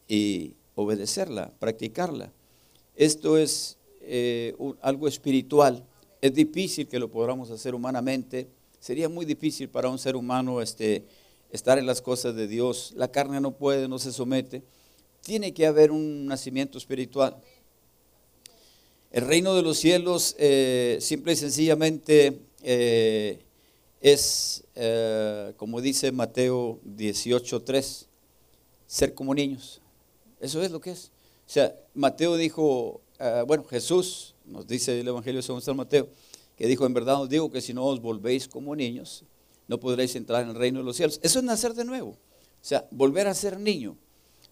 y obedecerla, practicarla. Esto es eh, algo espiritual. Es difícil que lo podamos hacer humanamente. Sería muy difícil para un ser humano este, estar en las cosas de Dios. La carne no puede, no se somete. Tiene que haber un nacimiento espiritual. El reino de los cielos, eh, simple y sencillamente, eh, es, eh, como dice Mateo 18.3, ser como niños. Eso es lo que es. O sea, Mateo dijo, bueno, Jesús, nos dice el Evangelio según San Mateo, que dijo, en verdad os digo que si no os volvéis como niños, no podréis entrar en el reino de los cielos. Eso es nacer de nuevo. O sea, volver a ser niño.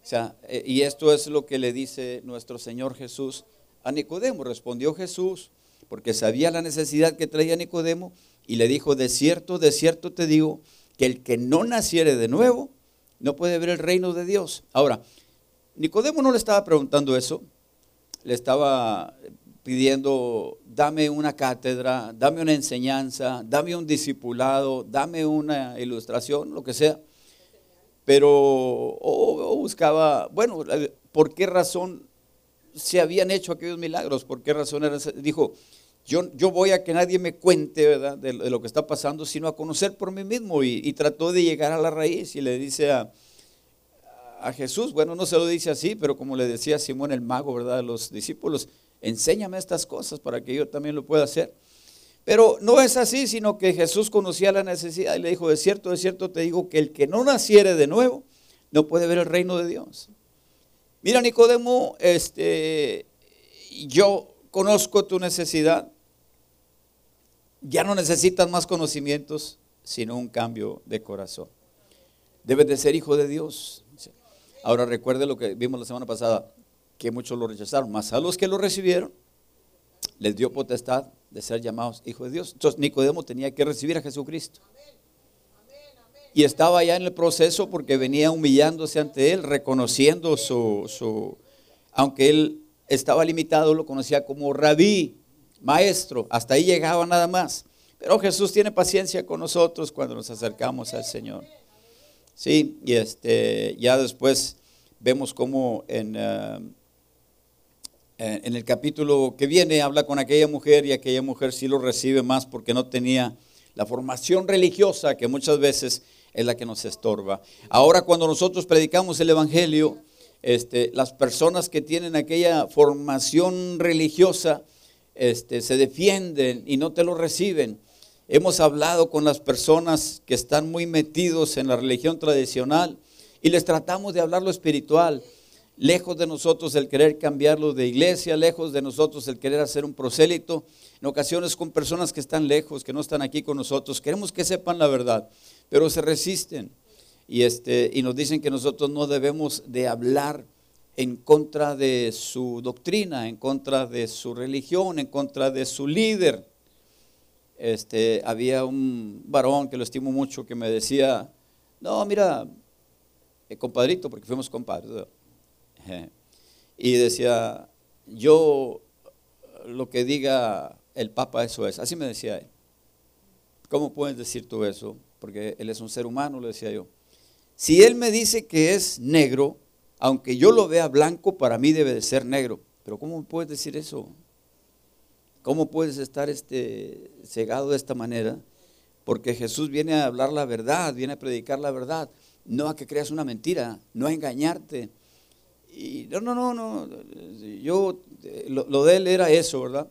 O sea, y esto es lo que le dice nuestro Señor Jesús a Nicodemo. Respondió Jesús, porque sabía la necesidad que traía Nicodemo, y le dijo, de cierto, de cierto te digo, que el que no naciere de nuevo, no puede ver el reino de Dios. Ahora, Nicodemo no le estaba preguntando eso, le estaba pidiendo, dame una cátedra, dame una enseñanza, dame un discipulado, dame una ilustración, lo que sea. Pero, o buscaba, bueno, ¿por qué razón se habían hecho aquellos milagros, por qué razón era, dijo, yo, yo voy a que nadie me cuente ¿verdad? De, lo que está pasando, sino a conocer por mí mismo. Y, trató de llegar a la raíz y le dice a, a, Jesús, bueno, no se lo dice así, pero como le decía Simón el mago, ¿verdad? A los discípulos, enséñame estas cosas para que yo también lo pueda hacer. Pero no es así, sino que Jesús conocía la necesidad y le dijo, de cierto, de cierto te digo que el que no naciere de nuevo no puede ver el reino de Dios. Mira, Nicodemo, este, yo conozco tu necesidad. Ya no necesitas más conocimientos, sino un cambio de corazón. Debes de ser hijo de Dios. Ahora recuerde lo que vimos la semana pasada, que muchos lo rechazaron, más a los que lo recibieron, les dio potestad de ser llamados hijos de Dios. Entonces Nicodemo tenía que recibir a Jesucristo y estaba ya en el proceso porque venía humillándose ante él, reconociendo su, su, aunque él estaba limitado, lo conocía como rabí, maestro, hasta ahí llegaba nada más. Pero Jesús tiene paciencia con nosotros cuando nos acercamos al Señor. Sí, y este, ya después vemos cómo en, eh, en el capítulo que viene habla con aquella mujer y aquella mujer sí lo recibe más porque no tenía la formación religiosa que muchas veces es la que nos estorba. Ahora cuando nosotros predicamos el Evangelio, este, las personas que tienen aquella formación religiosa este, se defienden y no te lo reciben. Hemos hablado con las personas que están muy metidos en la religión tradicional y les tratamos de hablar lo espiritual. Lejos de nosotros el querer cambiarlo de iglesia, lejos de nosotros el querer hacer un prosélito, en ocasiones con personas que están lejos, que no están aquí con nosotros, queremos que sepan la verdad pero se resisten. Y, este, y nos dicen que nosotros no debemos de hablar en contra de su doctrina, en contra de su religión, en contra de su líder. Este, había un varón que lo estimo mucho que me decía, no, mira, eh, compadrito, porque fuimos compadres. Y decía, yo lo que diga el Papa, eso es. Así me decía él. ¿Cómo puedes decir tú eso? porque él es un ser humano, le decía yo. Si él me dice que es negro, aunque yo lo vea blanco, para mí debe de ser negro. Pero ¿cómo puedes decir eso? ¿Cómo puedes estar este, cegado de esta manera? Porque Jesús viene a hablar la verdad, viene a predicar la verdad, no a que creas una mentira, no a engañarte. Y no, no, no, no, yo, lo, lo de él era eso, ¿verdad?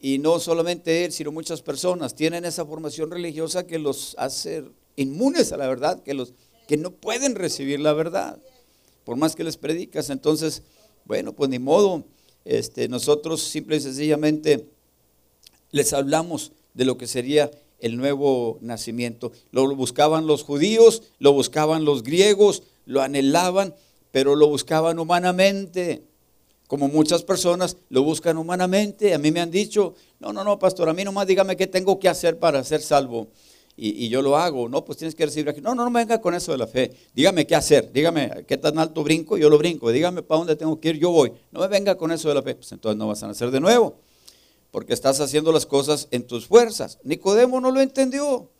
Y no solamente él, sino muchas personas tienen esa formación religiosa que los hace inmunes a la verdad, que, los, que no pueden recibir la verdad, por más que les predicas. Entonces, bueno, pues ni modo, este, nosotros simple y sencillamente les hablamos de lo que sería el nuevo nacimiento. Lo buscaban los judíos, lo buscaban los griegos, lo anhelaban, pero lo buscaban humanamente. Como muchas personas lo buscan humanamente. A mí me han dicho, no, no, no, pastor, a mí nomás dígame qué tengo que hacer para ser salvo. Y, yo lo hago, no, pues tienes que recibir aquí. No, no, no venga con eso de la fe. Dígame qué hacer, dígame qué tan alto brinco, yo lo brinco. Dígame para dónde tengo que ir, yo voy. No me venga con eso de la fe. Pues entonces no vas a nacer de nuevo porque estás haciendo las cosas en tus fuerzas. Nicodemo no lo entendió.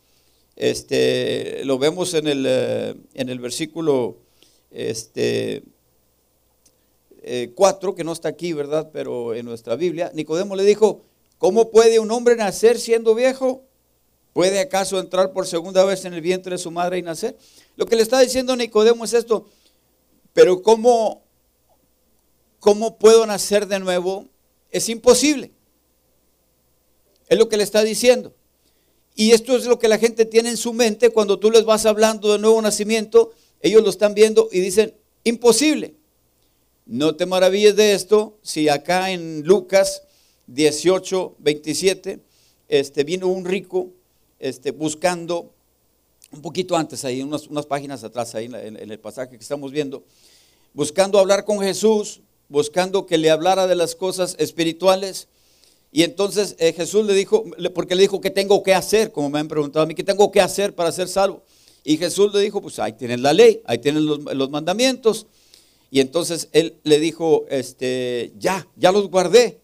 Este, lo vemos en el, eh, en el versículo este, 4, eh, que no está aquí, ¿verdad? Pero en nuestra Biblia, Nicodemo le dijo, ¿cómo puede un hombre nacer siendo viejo? ¿Puede acaso entrar por segunda vez en el vientre de su madre y nacer? Lo que le está diciendo Nicodemo es esto, pero ¿cómo, cómo puedo nacer de nuevo? Es imposible. Es lo que le está diciendo. Y esto es lo que la gente tiene en su mente cuando tú les vas hablando de nuevo nacimiento. Ellos lo están viendo y dicen, imposible. No te maravilles de esto si acá en Lucas 18, 27, este, vino un rico este, buscando, un poquito antes ahí, unas, unas páginas atrás ahí en, el pasaje que estamos viendo, buscando hablar con Jesús, buscando que le hablara de las cosas espirituales y entonces eh, Jesús le dijo, porque le dijo, ¿qué tengo que hacer? Como me han preguntado a mí, ¿qué tengo que hacer para ser salvo? Y Jesús le dijo, pues ahí tienen la ley, ahí tienen los, mandamientos. Y entonces él le dijo, este, ya, ya los guardé.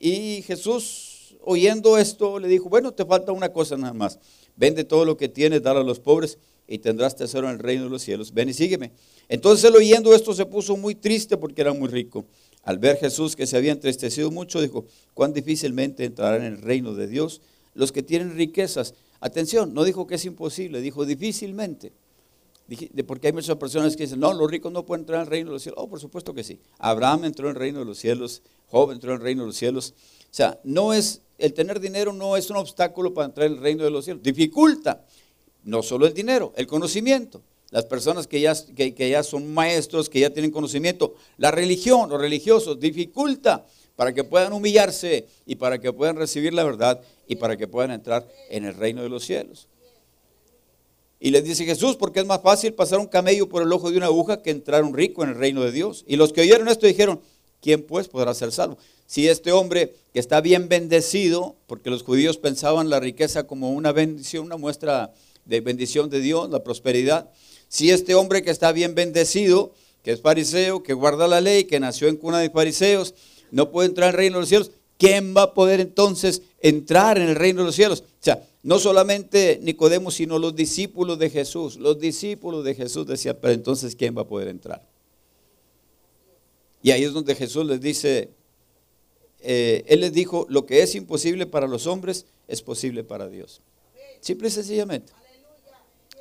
Y Jesús, oyendo esto, le dijo, bueno, te falta una cosa nada más. Vende todo lo que tienes, dale a los pobres y tendrás tesoro en el reino de los cielos. Ven y sígueme. Entonces él oyendo esto se puso muy triste porque era muy rico. Al ver Jesús que se había entristecido mucho, dijo, cuán difícilmente entrarán en el reino de Dios los que tienen riquezas. Atención, no dijo que es imposible, dijo difícilmente. Porque hay muchas personas que dicen, no, los ricos no pueden entrar en el reino de los cielos. Oh, por supuesto que sí. Abraham entró en el reino de los cielos, Job entró en el reino de los cielos. O sea, no es, el tener dinero no es un obstáculo para entrar en el reino de los cielos. Dificulta, no solo el dinero, el conocimiento las personas que ya, que, ya son maestros, que ya tienen conocimiento, la religión, los religiosos, dificulta para que puedan humillarse y para que puedan recibir la verdad y para que puedan entrar en el reino de los cielos. Y les dice Jesús, porque es más fácil pasar un camello por el ojo de una aguja que entrar un rico en el reino de Dios. Y los que oyeron esto dijeron, ¿quién pues podrá ser salvo? Si este hombre que está bien bendecido, porque los judíos pensaban la riqueza como una bendición, una muestra de bendición de Dios, la prosperidad, si este hombre que está bien bendecido, que es fariseo, que guarda la ley, que nació en cuna de fariseos, no puede entrar en el reino de los cielos, ¿quién va a poder entonces entrar en el reino de los cielos? O sea, no solamente Nicodemo, sino los discípulos de Jesús. Los discípulos de Jesús decían, pero entonces ¿quién va a poder entrar? Y ahí es donde Jesús les dice, eh, Él les dijo, lo que es imposible para los hombres es posible para Dios. Simple y sencillamente.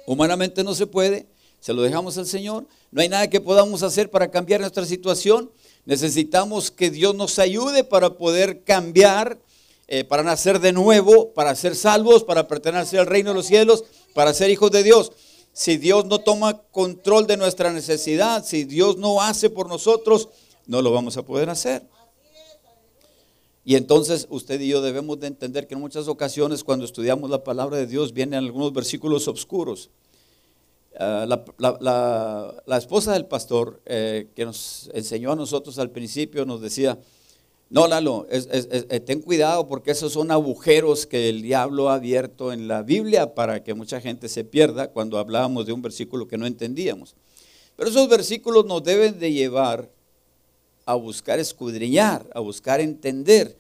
Humanamente no se puede, se lo dejamos al Señor. No hay nada que podamos hacer para cambiar nuestra situación. Necesitamos que Dios nos ayude para poder cambiar, eh, para nacer de nuevo, para ser salvos, para pertenecer al reino de los cielos, para ser hijos de Dios. Si Dios no toma control de nuestra necesidad, si Dios no hace por nosotros, no lo vamos a poder hacer. Y entonces usted y yo debemos de entender que en muchas ocasiones cuando estudiamos la palabra de Dios vienen algunos versículos oscuros Ah, la, esposa del pastor eh, que nos enseñó a nosotros al principio nos decía, no, Lalo, eh, ten cuidado porque esos son agujeros que el diablo ha abierto en la Biblia para que mucha gente se pierda cuando hablábamos de un versículo que no entendíamos. Pero esos versículos nos deben de llevar a buscar escudriñar, a buscar entender,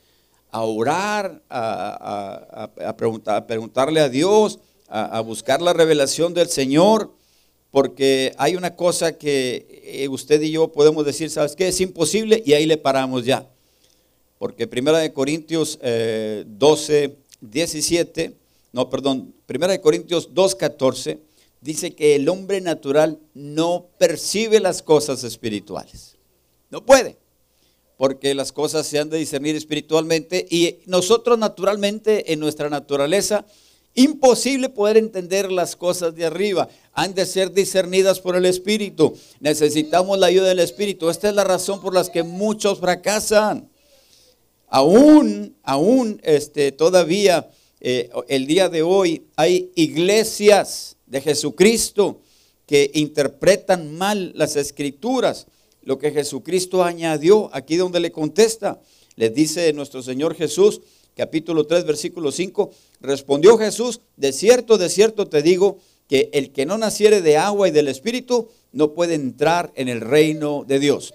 a orar, a, preguntar, preguntarle a Dios, a buscar la revelación del Señor porque hay una cosa que eh, usted y yo podemos decir, ¿sabes qué? Es imposible y ahí le paramos ya. Porque Primera de Corintios 12, eh, 17, no, perdón, Primera de Corintios 2, 14, dice que el hombre natural no percibe las cosas espirituales. No puede. porque las cosas se han de discernir espiritualmente y nosotros naturalmente en nuestra naturaleza Imposible poder entender las cosas de arriba. Han de ser discernidas por el Espíritu. Necesitamos la ayuda del Espíritu. Esta es la razón por la que muchos fracasan. Aún, aún, este, todavía eh, el día de hoy hay iglesias de Jesucristo que interpretan mal las escrituras. Lo que Jesucristo añadió aquí donde le contesta. Les dice nuestro Señor Jesús, capítulo 3, versículo 5, respondió Jesús, de cierto, de cierto te digo, que el que no naciere de agua y del Espíritu no puede entrar en el reino de Dios.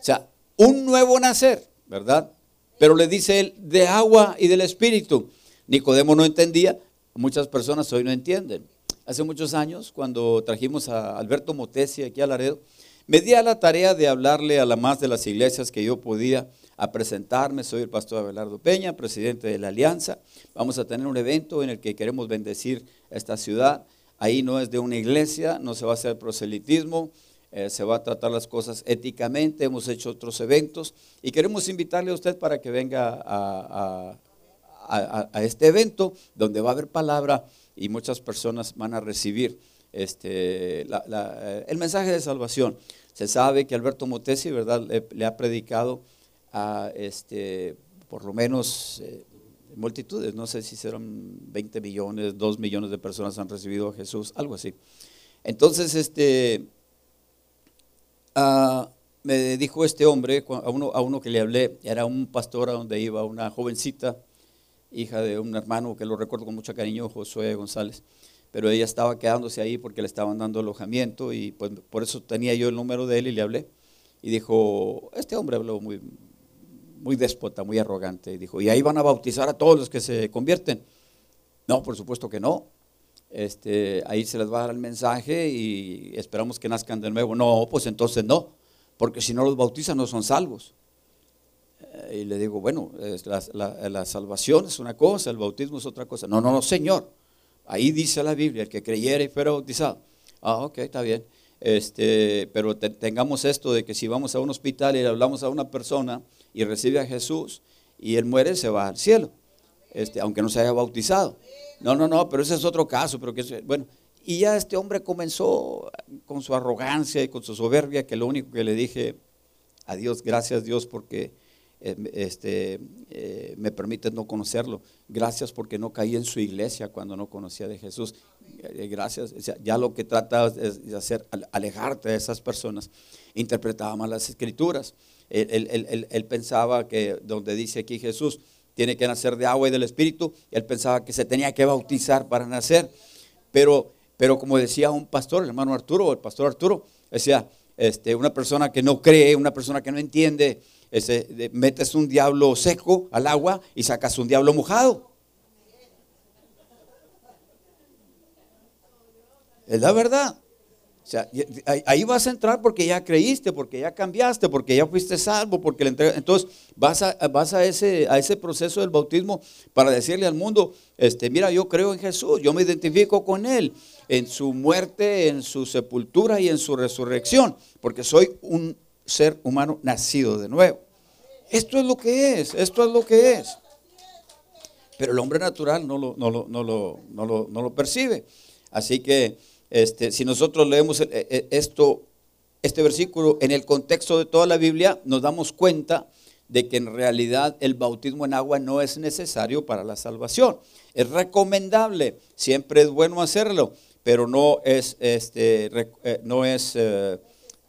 O sea, un nuevo nacer, ¿verdad? Pero le dice él, de agua y del Espíritu. Nicodemo no entendía, muchas personas hoy no entienden. Hace muchos años, cuando trajimos a Alberto Motesi aquí a Laredo, me di a la tarea de hablarle a la más de las iglesias que yo podía a presentarme. Soy el pastor Abelardo Peña, presidente de la Alianza. Vamos a tener un evento en el que queremos bendecir esta ciudad. Ahí no es de una iglesia, no se va a hacer proselitismo, eh, se va a tratar las cosas éticamente. Hemos hecho otros eventos y queremos invitarle a usted para que venga a, este evento donde va a haber palabra y muchas personas van a recibir este, el mensaje de salvación. Se sabe que Alberto Motesi, ¿verdad?, le ha predicado a este, por lo menos eh, multitudes, no sé si serán 20 millones, 2 millones de personas han recibido a Jesús, algo así. Entonces, este, ah, me dijo este hombre, a uno, a uno que le hablé, era un pastor a donde iba una jovencita, hija de un hermano que lo recuerdo con mucho cariño, Josué González, pero ella estaba quedándose ahí porque le estaban dando alojamiento y pues, por eso tenía yo el número de él y le hablé. Y dijo, este hombre habló muy, muy déspota, muy arrogante. Y dijo, ¿y ahí van a bautizar a todos los que se convierten? No, por supuesto que no. Este, ahí se les va a dar el mensaje y esperamos que nazcan de nuevo. No, pues entonces no, porque si no los bautizan no son salvos. Eh, y le digo, bueno, la, salvación es una cosa, el bautismo es otra cosa. No, no, no, Señor. Ahí dice la Biblia, el que creyere y fuera bautizado. Ah, ok, está bien. Este, pero tengamos esto de que si vamos a un hospital y le hablamos a una persona y recibe a Jesús y él muere, se va al cielo, este, aunque no se haya bautizado. No, no, no, pero ese es otro caso. Pero que, bueno, y ya este hombre comenzó con su arrogancia y con su soberbia, que lo único que le dije, a Dios, gracias Dios porque eh, este, eh, me permite no conocerlo. Gracias porque no caí en su iglesia cuando no conocía de Jesús. Eh, gracias. ya lo que trata es de hacer, alejarte de esas personas. Interpretaba mal las escrituras. Él, pensaba que donde dice aquí Jesús tiene que nacer de agua y del Espíritu, él pensaba que se tenía que bautizar para nacer. Pero, pero como decía un pastor, el hermano Arturo, el pastor Arturo, decía, este, una persona que no cree, una persona que no entiende, ese, metes un diablo seco al agua y sacas un diablo mojado. Es la verdad. Sea, ahí vas a entrar porque ya creíste, porque ya cambiaste, porque ya fuiste salvo, porque le entonces vas a, vas a ese, proceso del bautismo para decirle al mundo, este, mira, yo creo en Jesús, yo me identifico con Él, en su muerte, en su sepultura y en su resurrección, porque soy un ser humano nacido de nuevo. Esto es lo que es, esto es lo que es. Pero el hombre natural no lo, percibe. Así que este, si nosotros leemos eh, eh, esto, este versículo en el contexto de toda la Biblia, nos damos cuenta de que en realidad el bautismo en agua no es necesario para la salvación. Es recomendable, siempre es bueno hacerlo, pero no es, este, eh, no es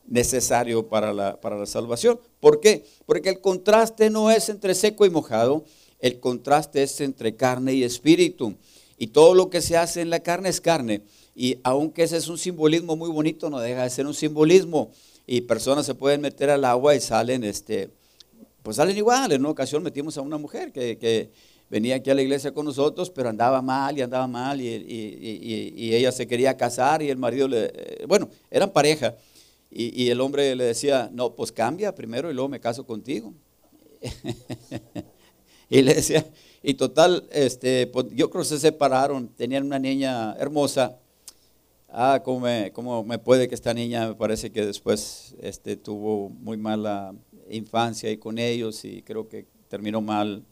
necesario para la, para la salvación. ¿Por qué? Porque el contraste no es entre seco y mojado, el contraste es entre carne y espíritu. Y todo lo que se hace en la carne es carne. Y aunque ese es un simbolismo muy bonito, no deja de ser un simbolismo. Y personas se pueden meter al agua y salen, este, pues salen igual. En una ocasión metimos a una mujer que, venía aquí a la iglesia con nosotros, pero andaba mal y andaba mal y, y ella se quería casar y el marido le, eh, bueno, eran pareja y, el hombre le decía, no, pues cambia primero y luego me caso contigo. y le decía, y total, este, pues, yo creo que se separaron, tenían una niña hermosa. Ah, ¿cómo me, me puede que esta niña me parece que después este, tuvo muy mala infancia y con ellos y creo que terminó mal.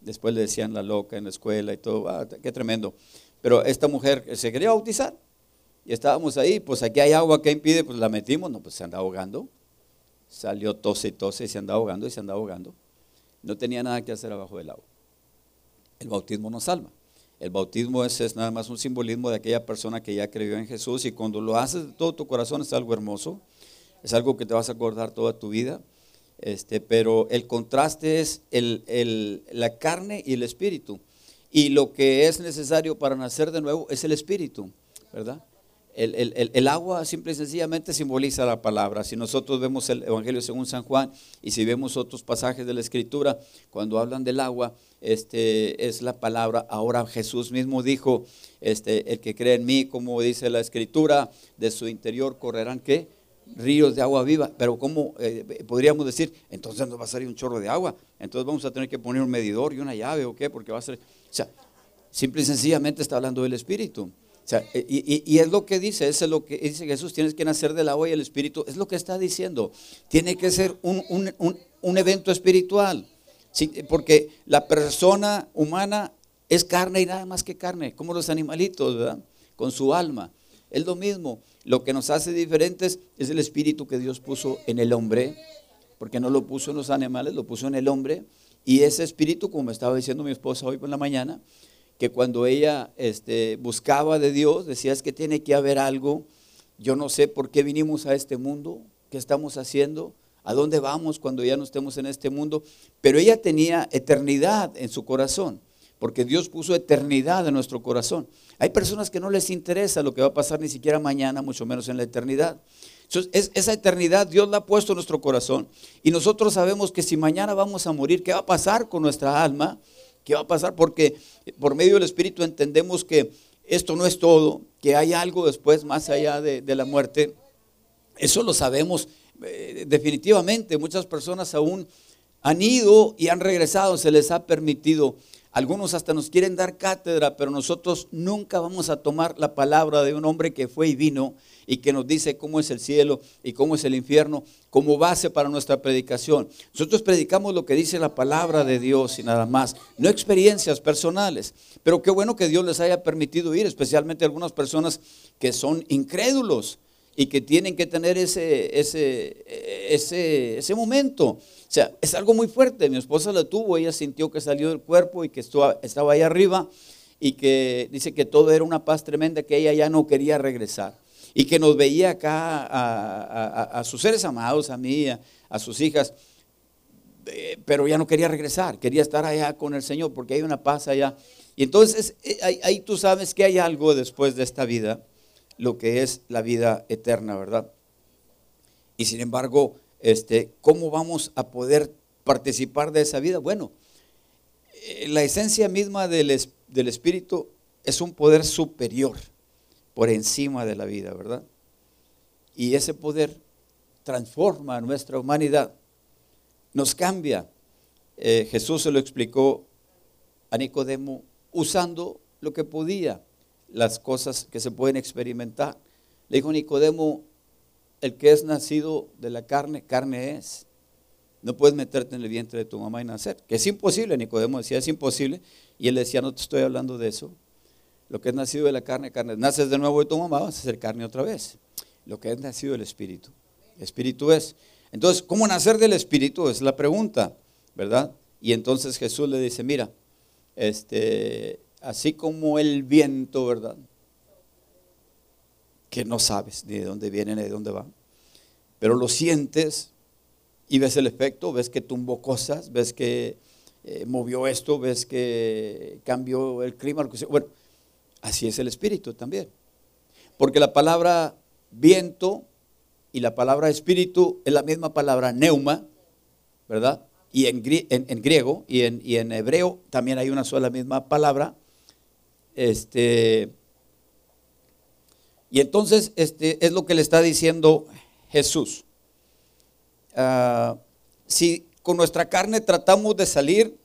Después le decían la loca en la escuela y todo, ah, qué tremendo. Pero esta mujer se quería bautizar y estábamos ahí, pues aquí hay agua, ¿qué impide? Pues la metimos, no, pues se anda ahogando. Salió tose y tose y se anda ahogando y se anda ahogando. No tenía nada que hacer abajo del agua. El bautismo no salva. El bautismo es, nada más un simbolismo de aquella persona que ya creyó en Jesús y cuando lo haces de todo tu corazón es algo hermoso, es algo que te vas a acordar toda tu vida. Este, pero el contraste es el, la carne y el espíritu. Y lo que es necesario para nacer de nuevo es el espíritu, ¿verdad? El, agua simple y sencillamente simboliza la palabra. Si nosotros vemos el Evangelio según San Juan y si vemos otros pasajes de la Escritura, cuando hablan del agua, este, es la palabra. Ahora Jesús mismo dijo, este, el que cree en mí, como dice la Escritura, de su interior correrán qué? Ríos de agua viva. Pero ¿cómo eh, podríamos decir? Entonces nos va a salir un chorro de agua. Entonces vamos a tener que poner un medidor y una llave o qué, porque va a ser... O sea, simple y sencillamente está hablando del Espíritu. E, y, es lo que dice, es lo que dice Jesús, tienes que nacer del agua y el espíritu, es lo que está diciendo. Tiene que ser un, evento espiritual, porque la persona humana es carne y nada más que carne, como los animalitos, ¿verdad? Con su alma. Es lo mismo, lo que nos hace diferentes es el espíritu que Dios puso en el hombre, porque no lo puso en los animales, lo puso en el hombre. Y ese espíritu, como estaba diciendo mi esposa hoy por la mañana, que cuando ella este, buscaba de Dios, decía es que tiene que haber algo, yo no sé por qué vinimos a este mundo, qué estamos haciendo, a dónde vamos cuando ya no estemos en este mundo, pero ella tenía eternidad en su corazón, porque Dios puso eternidad en nuestro corazón. Hay personas que no les interesa lo que va a pasar ni siquiera mañana, mucho menos en la eternidad. Entonces, esa eternidad Dios la ha puesto en nuestro corazón y nosotros sabemos que si mañana vamos a morir, ¿qué va a pasar con nuestra alma? ¿Qué va a pasar? Porque por medio del Espíritu entendemos que esto no es todo, que hay algo después más allá de, la muerte. Eso lo sabemos eh, definitivamente. Muchas personas aún han ido y han regresado, se les ha permitido algunos hasta nos quieren dar cátedra, pero nosotros nunca vamos a tomar la palabra de un hombre que fue y vino y que nos dice cómo es el cielo y cómo es el infierno como base para nuestra predicación. Nosotros predicamos lo que dice la palabra de Dios y nada más, no experiencias personales. Pero qué bueno que Dios les haya permitido ir, especialmente algunas personas que son incrédulos y que tienen que tener ese, ese, ese, ese momento. O sea, es algo muy fuerte. Mi esposa lo tuvo, ella sintió que salió del cuerpo y que estaba ahí arriba y que dice que todo era una paz tremenda, que ella ya no quería regresar. Y que nos veía acá a, sus seres amados, a mí, a, sus hijas, eh, pero ya no quería regresar, quería estar allá con el Señor porque hay una paz allá. Y entonces eh, ahí tú sabes que hay algo después de esta vida lo que es la vida eterna, ¿verdad? Y sin embargo, este, ¿cómo vamos a poder participar de esa vida? Bueno, eh, la esencia misma del, del Espíritu es un poder superior por encima de la vida, ¿verdad? Y ese poder transforma nuestra humanidad, nos cambia. Eh, Jesús se lo explicó a Nicodemo usando lo que podía las cosas que se pueden experimentar. Le dijo Nicodemo, el que es nacido de la carne, carne es. No puedes meterte en el vientre de tu mamá y nacer. Que es imposible, Nicodemo decía, es imposible. Y él decía, no te estoy hablando de eso. Lo que es nacido de la carne, carne. Naces de nuevo de tu mamá, vas a ser carne otra vez. Lo que es nacido del Espíritu. Espíritu es. Entonces, ¿cómo nacer del Espíritu? Es la pregunta, ¿verdad? Y entonces Jesús le dice, mira, este, así como el viento, ¿verdad? Que no sabes ni de dónde viene ni de dónde va. Pero lo sientes y ves el efecto, ves que tumbó cosas, ves que eh, movió esto, ves que cambió el clima. Bueno, así es el espíritu también. Porque la palabra viento y la palabra espíritu es la misma palabra neuma, ¿verdad? Y en, griego y en, y en hebreo también hay una sola misma palabra este, y entonces este, es lo que le está diciendo Jesús. Ah, si con nuestra carne tratamos de salir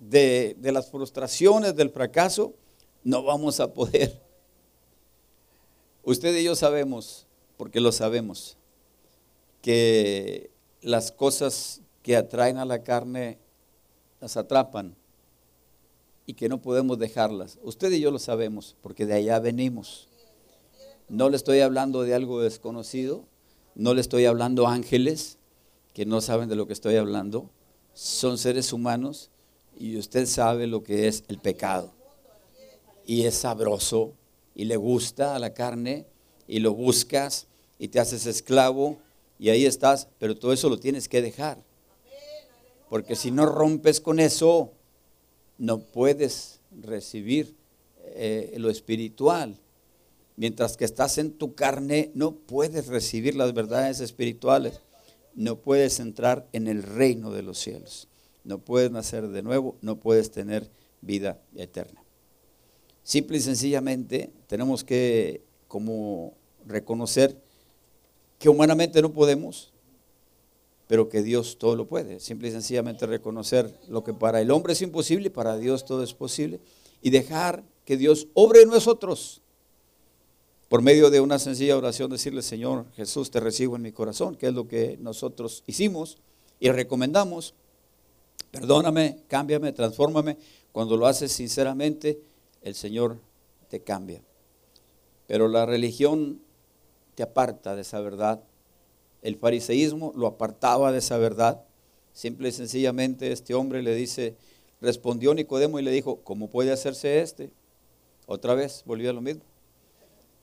de, de las frustraciones, del fracaso, no vamos a poder. Usted y yo sabemos, porque lo sabemos, que las cosas que atraen a la carne las atrapan y que no podemos dejarlas. Usted y yo lo sabemos, porque de allá venimos. No le estoy hablando de algo desconocido, no le estoy hablando ángeles que no saben de lo que estoy hablando, son seres humanos y usted sabe lo que es el pecado. Y es sabroso y le gusta a la carne y lo buscas y te haces esclavo y ahí estás, pero todo eso lo tienes que dejar. Porque si no rompes con eso, no puedes recibir eh, lo espiritual. Mientras que estás en tu carne, no puedes recibir las verdades espirituales. No puedes entrar en el reino de los cielos. No puedes nacer de nuevo, no puedes tener vida eterna. Simple y sencillamente tenemos que como reconocer que humanamente no podemos, pero que Dios todo lo puede. Simple y sencillamente reconocer lo que para el hombre es imposible, para Dios todo es posible, y dejar que Dios obre en nosotros. Por medio de una sencilla oración, decirle, Señor Jesús, te recibo en mi corazón, que es lo que nosotros hicimos y recomendamos. Perdóname, cámbiame, transfórmame. Cuando lo haces sinceramente, el Señor te cambia. Pero la religión te aparta de esa verdad el fariseísmo lo apartaba de esa verdad. Simple y sencillamente este hombre le dice, respondió Nicodemo y le dijo, ¿cómo puede hacerse este? Otra vez volvió a lo mismo.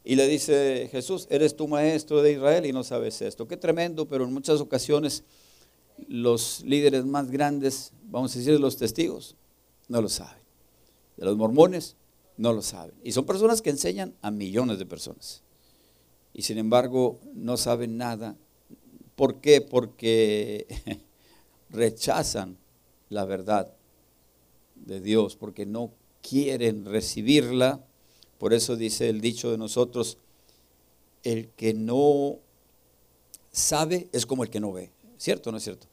Y le dice Jesús, eres tu maestro de Israel y no sabes esto. Qué tremendo, pero en muchas ocasiones los líderes más grandes, vamos a decir, los testigos, no lo saben. De los mormones, no lo saben. Y son personas que enseñan a millones de personas. Y sin embargo, no saben nada ¿Por qué? Porque rechazan la verdad de Dios, porque no quieren recibirla. Por eso dice el dicho de nosotros, el que no sabe es como el que no ve. ¿Cierto o no es cierto?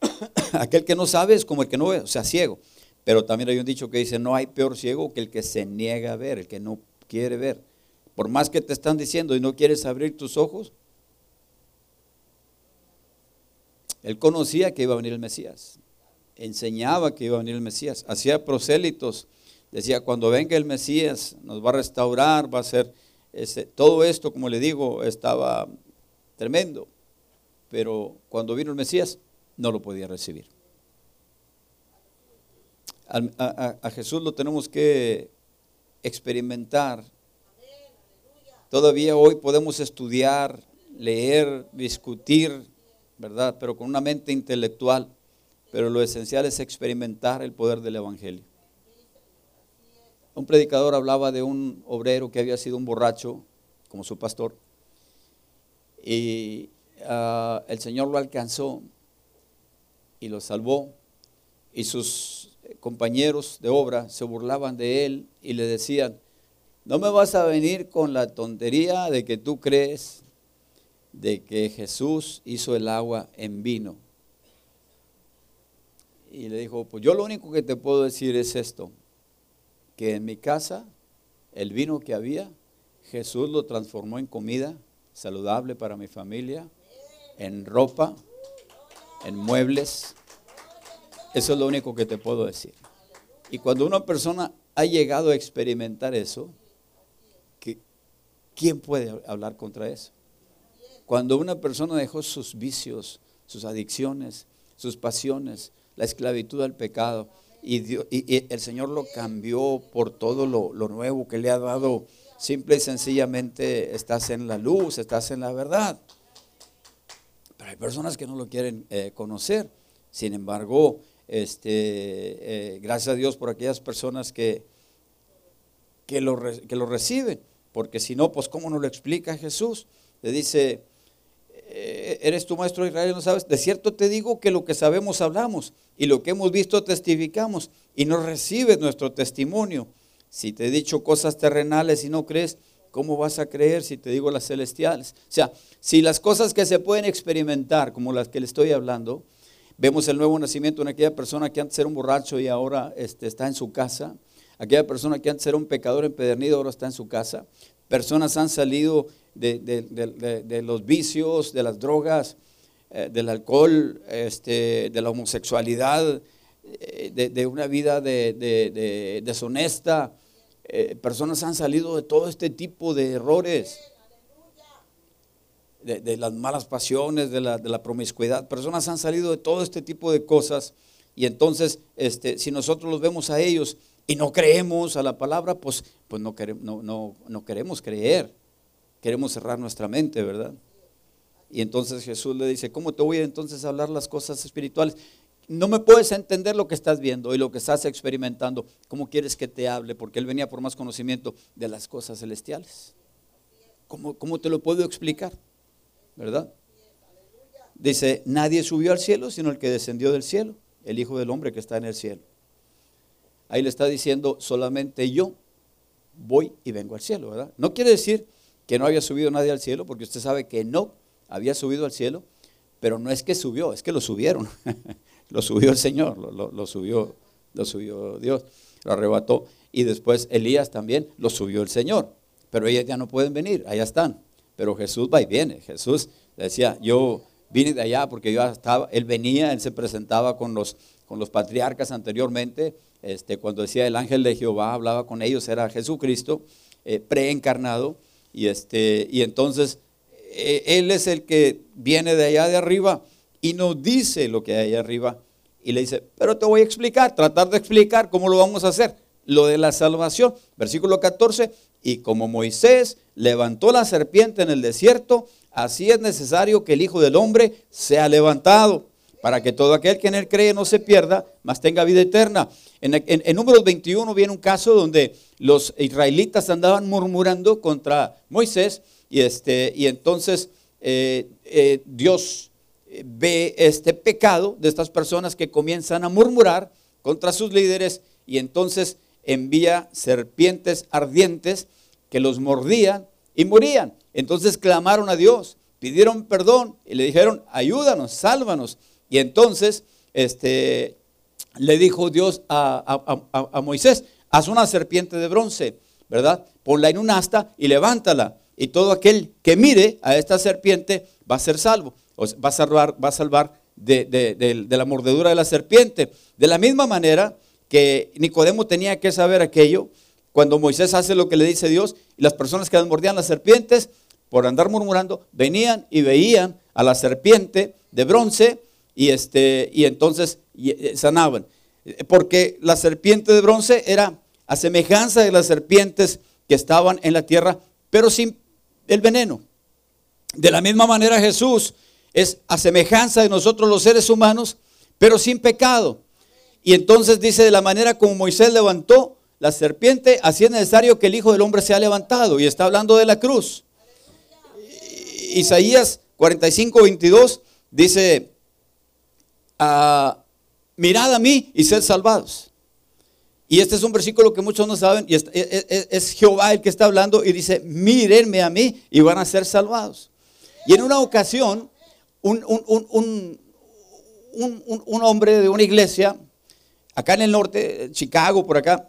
Aquel que no sabe es como el que no ve, o sea, ciego. Pero también hay un dicho que dice, no hay peor ciego que el que se niega a ver, el que no quiere ver. Por más que te están diciendo y no quieres abrir tus ojos, Él conocía que iba a venir el Mesías, enseñaba que iba a venir el Mesías, hacía prosélitos, decía, cuando venga el Mesías nos va a restaurar, va a ser, todo esto, como le digo, estaba tremendo, pero cuando vino el Mesías no lo podía recibir. A Jesús lo tenemos que experimentar. Todavía hoy podemos estudiar, leer, discutir, ¿verdad? Pero con una mente intelectual. Pero lo esencial es experimentar el poder del Evangelio. Un predicador hablaba de un obrero que había sido un borracho, como su pastor, y ah, el Señor lo alcanzó y lo salvó, y sus compañeros de obra se burlaban de él y le decían, no me vas a venir con la tontería de que tú crees de que Jesús hizo el agua en vino. Y le dijo, pues yo lo único que te puedo decir es esto, que en mi casa el vino que había, Jesús lo transformó en comida saludable para mi familia, en ropa, en muebles. Eso es lo único que te puedo decir. Y cuando una persona ha llegado a experimentar eso, ¿quién puede hablar contra eso? Cuando una persona dejó sus vicios, sus adicciones, sus pasiones, la esclavitud al pecado, y, el Señor lo cambió por todo lo, nuevo que le ha dado, simple y sencillamente estás en la luz, estás en la verdad. Pero hay personas que no lo quieren eh, conocer. Sin embargo, este, eh, gracias a Dios por aquellas personas que, que, lo, que lo reciben, porque si no, pues ¿cómo no lo explica Jesús? Le dice, eres tu maestro Israel, no sabes. De cierto te digo que lo que sabemos hablamos y lo que hemos visto testificamos y no recibes nuestro testimonio. Si te he dicho cosas terrenales y no crees, ¿cómo vas a creer si te digo las celestiales? O sea, si las cosas que se pueden experimentar, como las que le estoy hablando, vemos el nuevo nacimiento en aquella persona que antes era un borracho y ahora este, está en su casa, aquella persona que antes era un pecador empedernido ahora está en su casa, personas han salido de, los vicios, de las drogas, eh, del alcohol, este, de la homosexualidad, eh, de, una vida de, deshonesta. Eh, personas han salido de todo este tipo de errores, de, las malas pasiones, de la, promiscuidad. Personas han salido de todo este tipo de cosas. Y entonces, este, si nosotros los vemos a ellos y no creemos a la palabra, pues, pues no, queremos, no, no queremos creer. Queremos cerrar nuestra mente, ¿verdad? Y entonces Jesús le dice, ¿cómo te voy a entonces hablar las cosas espirituales? No me puedes entender lo que estás viendo y lo que estás experimentando. ¿Cómo quieres que te hable? Porque Él venía por más conocimiento de las cosas celestiales. ¿Cómo, cómo te lo puedo explicar? ¿Verdad? Dice, nadie subió al cielo sino el que descendió del cielo, el Hijo del Hombre que está en el cielo. Ahí le está diciendo, solamente yo voy y vengo al cielo, ¿verdad? No quiere decir que no haya subido nadie al cielo, porque usted sabe que no había subido al cielo, pero no es que subió, es que lo subieron. lo subió el Señor, lo, subió, lo subió Dios, lo arrebató. Y después Elías también lo subió el Señor. Pero ellas ya no pueden venir, allá están. Pero Jesús va y viene. Jesús decía, yo vine de allá porque yo estaba, él venía, él se presentaba con los, con los patriarcas anteriormente. Este, cuando decía el ángel de Jehová, hablaba con ellos, era Jesucristo, eh, preencarnado. Y, este, y entonces eh, él es el que viene de allá de arriba y nos dice lo que hay allá arriba. Y le dice, pero te voy a explicar, tratar de explicar cómo lo vamos a hacer. Lo de la salvación, versículo 14, y como Moisés levantó la serpiente en el desierto, así es necesario que el Hijo del Hombre sea levantado, para que todo aquel que en él cree no se pierda, mas tenga vida eterna. En, en números 21 viene un caso donde los israelitas andaban murmurando contra Moisés y, este, y entonces eh, eh, Dios eh, ve este pecado de estas personas que comienzan a murmurar contra sus líderes y entonces envía serpientes ardientes que los mordían y morían. Entonces clamaron a Dios, pidieron perdón y le dijeron, ayúdanos, sálvanos. Y entonces este, le dijo Dios a, a Moisés, haz una serpiente de bronce, ¿verdad? Ponla en un asta y levántala y todo aquel que mire a esta serpiente va a ser salvo, va a salvar, va a salvar de, la mordedura de la serpiente. De la misma manera que Nicodemo tenía que saber aquello, cuando Moisés hace lo que le dice Dios, y las personas que mordían las serpientes, por andar murmurando, venían y veían a la serpiente de bronce y, este, y entonces eh, sanaban. Porque la serpiente de bronce era a semejanza de las serpientes que estaban en la tierra, pero sin el veneno. De la misma manera Jesús es a semejanza de nosotros los seres humanos, pero sin pecado. Y entonces dice, de la manera como Moisés levantó la serpiente, así es necesario que el Hijo del Hombre sea levantado. Y está hablando de la cruz. Isaías 45, 22 dice, ah, mirad a mí y sed salvados. Y este es un versículo que muchos no saben, y es, Jehová el que está hablando y dice, mírenme a mí y van a ser salvados. Y en una ocasión, un, hombre de una iglesia, acá en el norte, Chicago, por acá,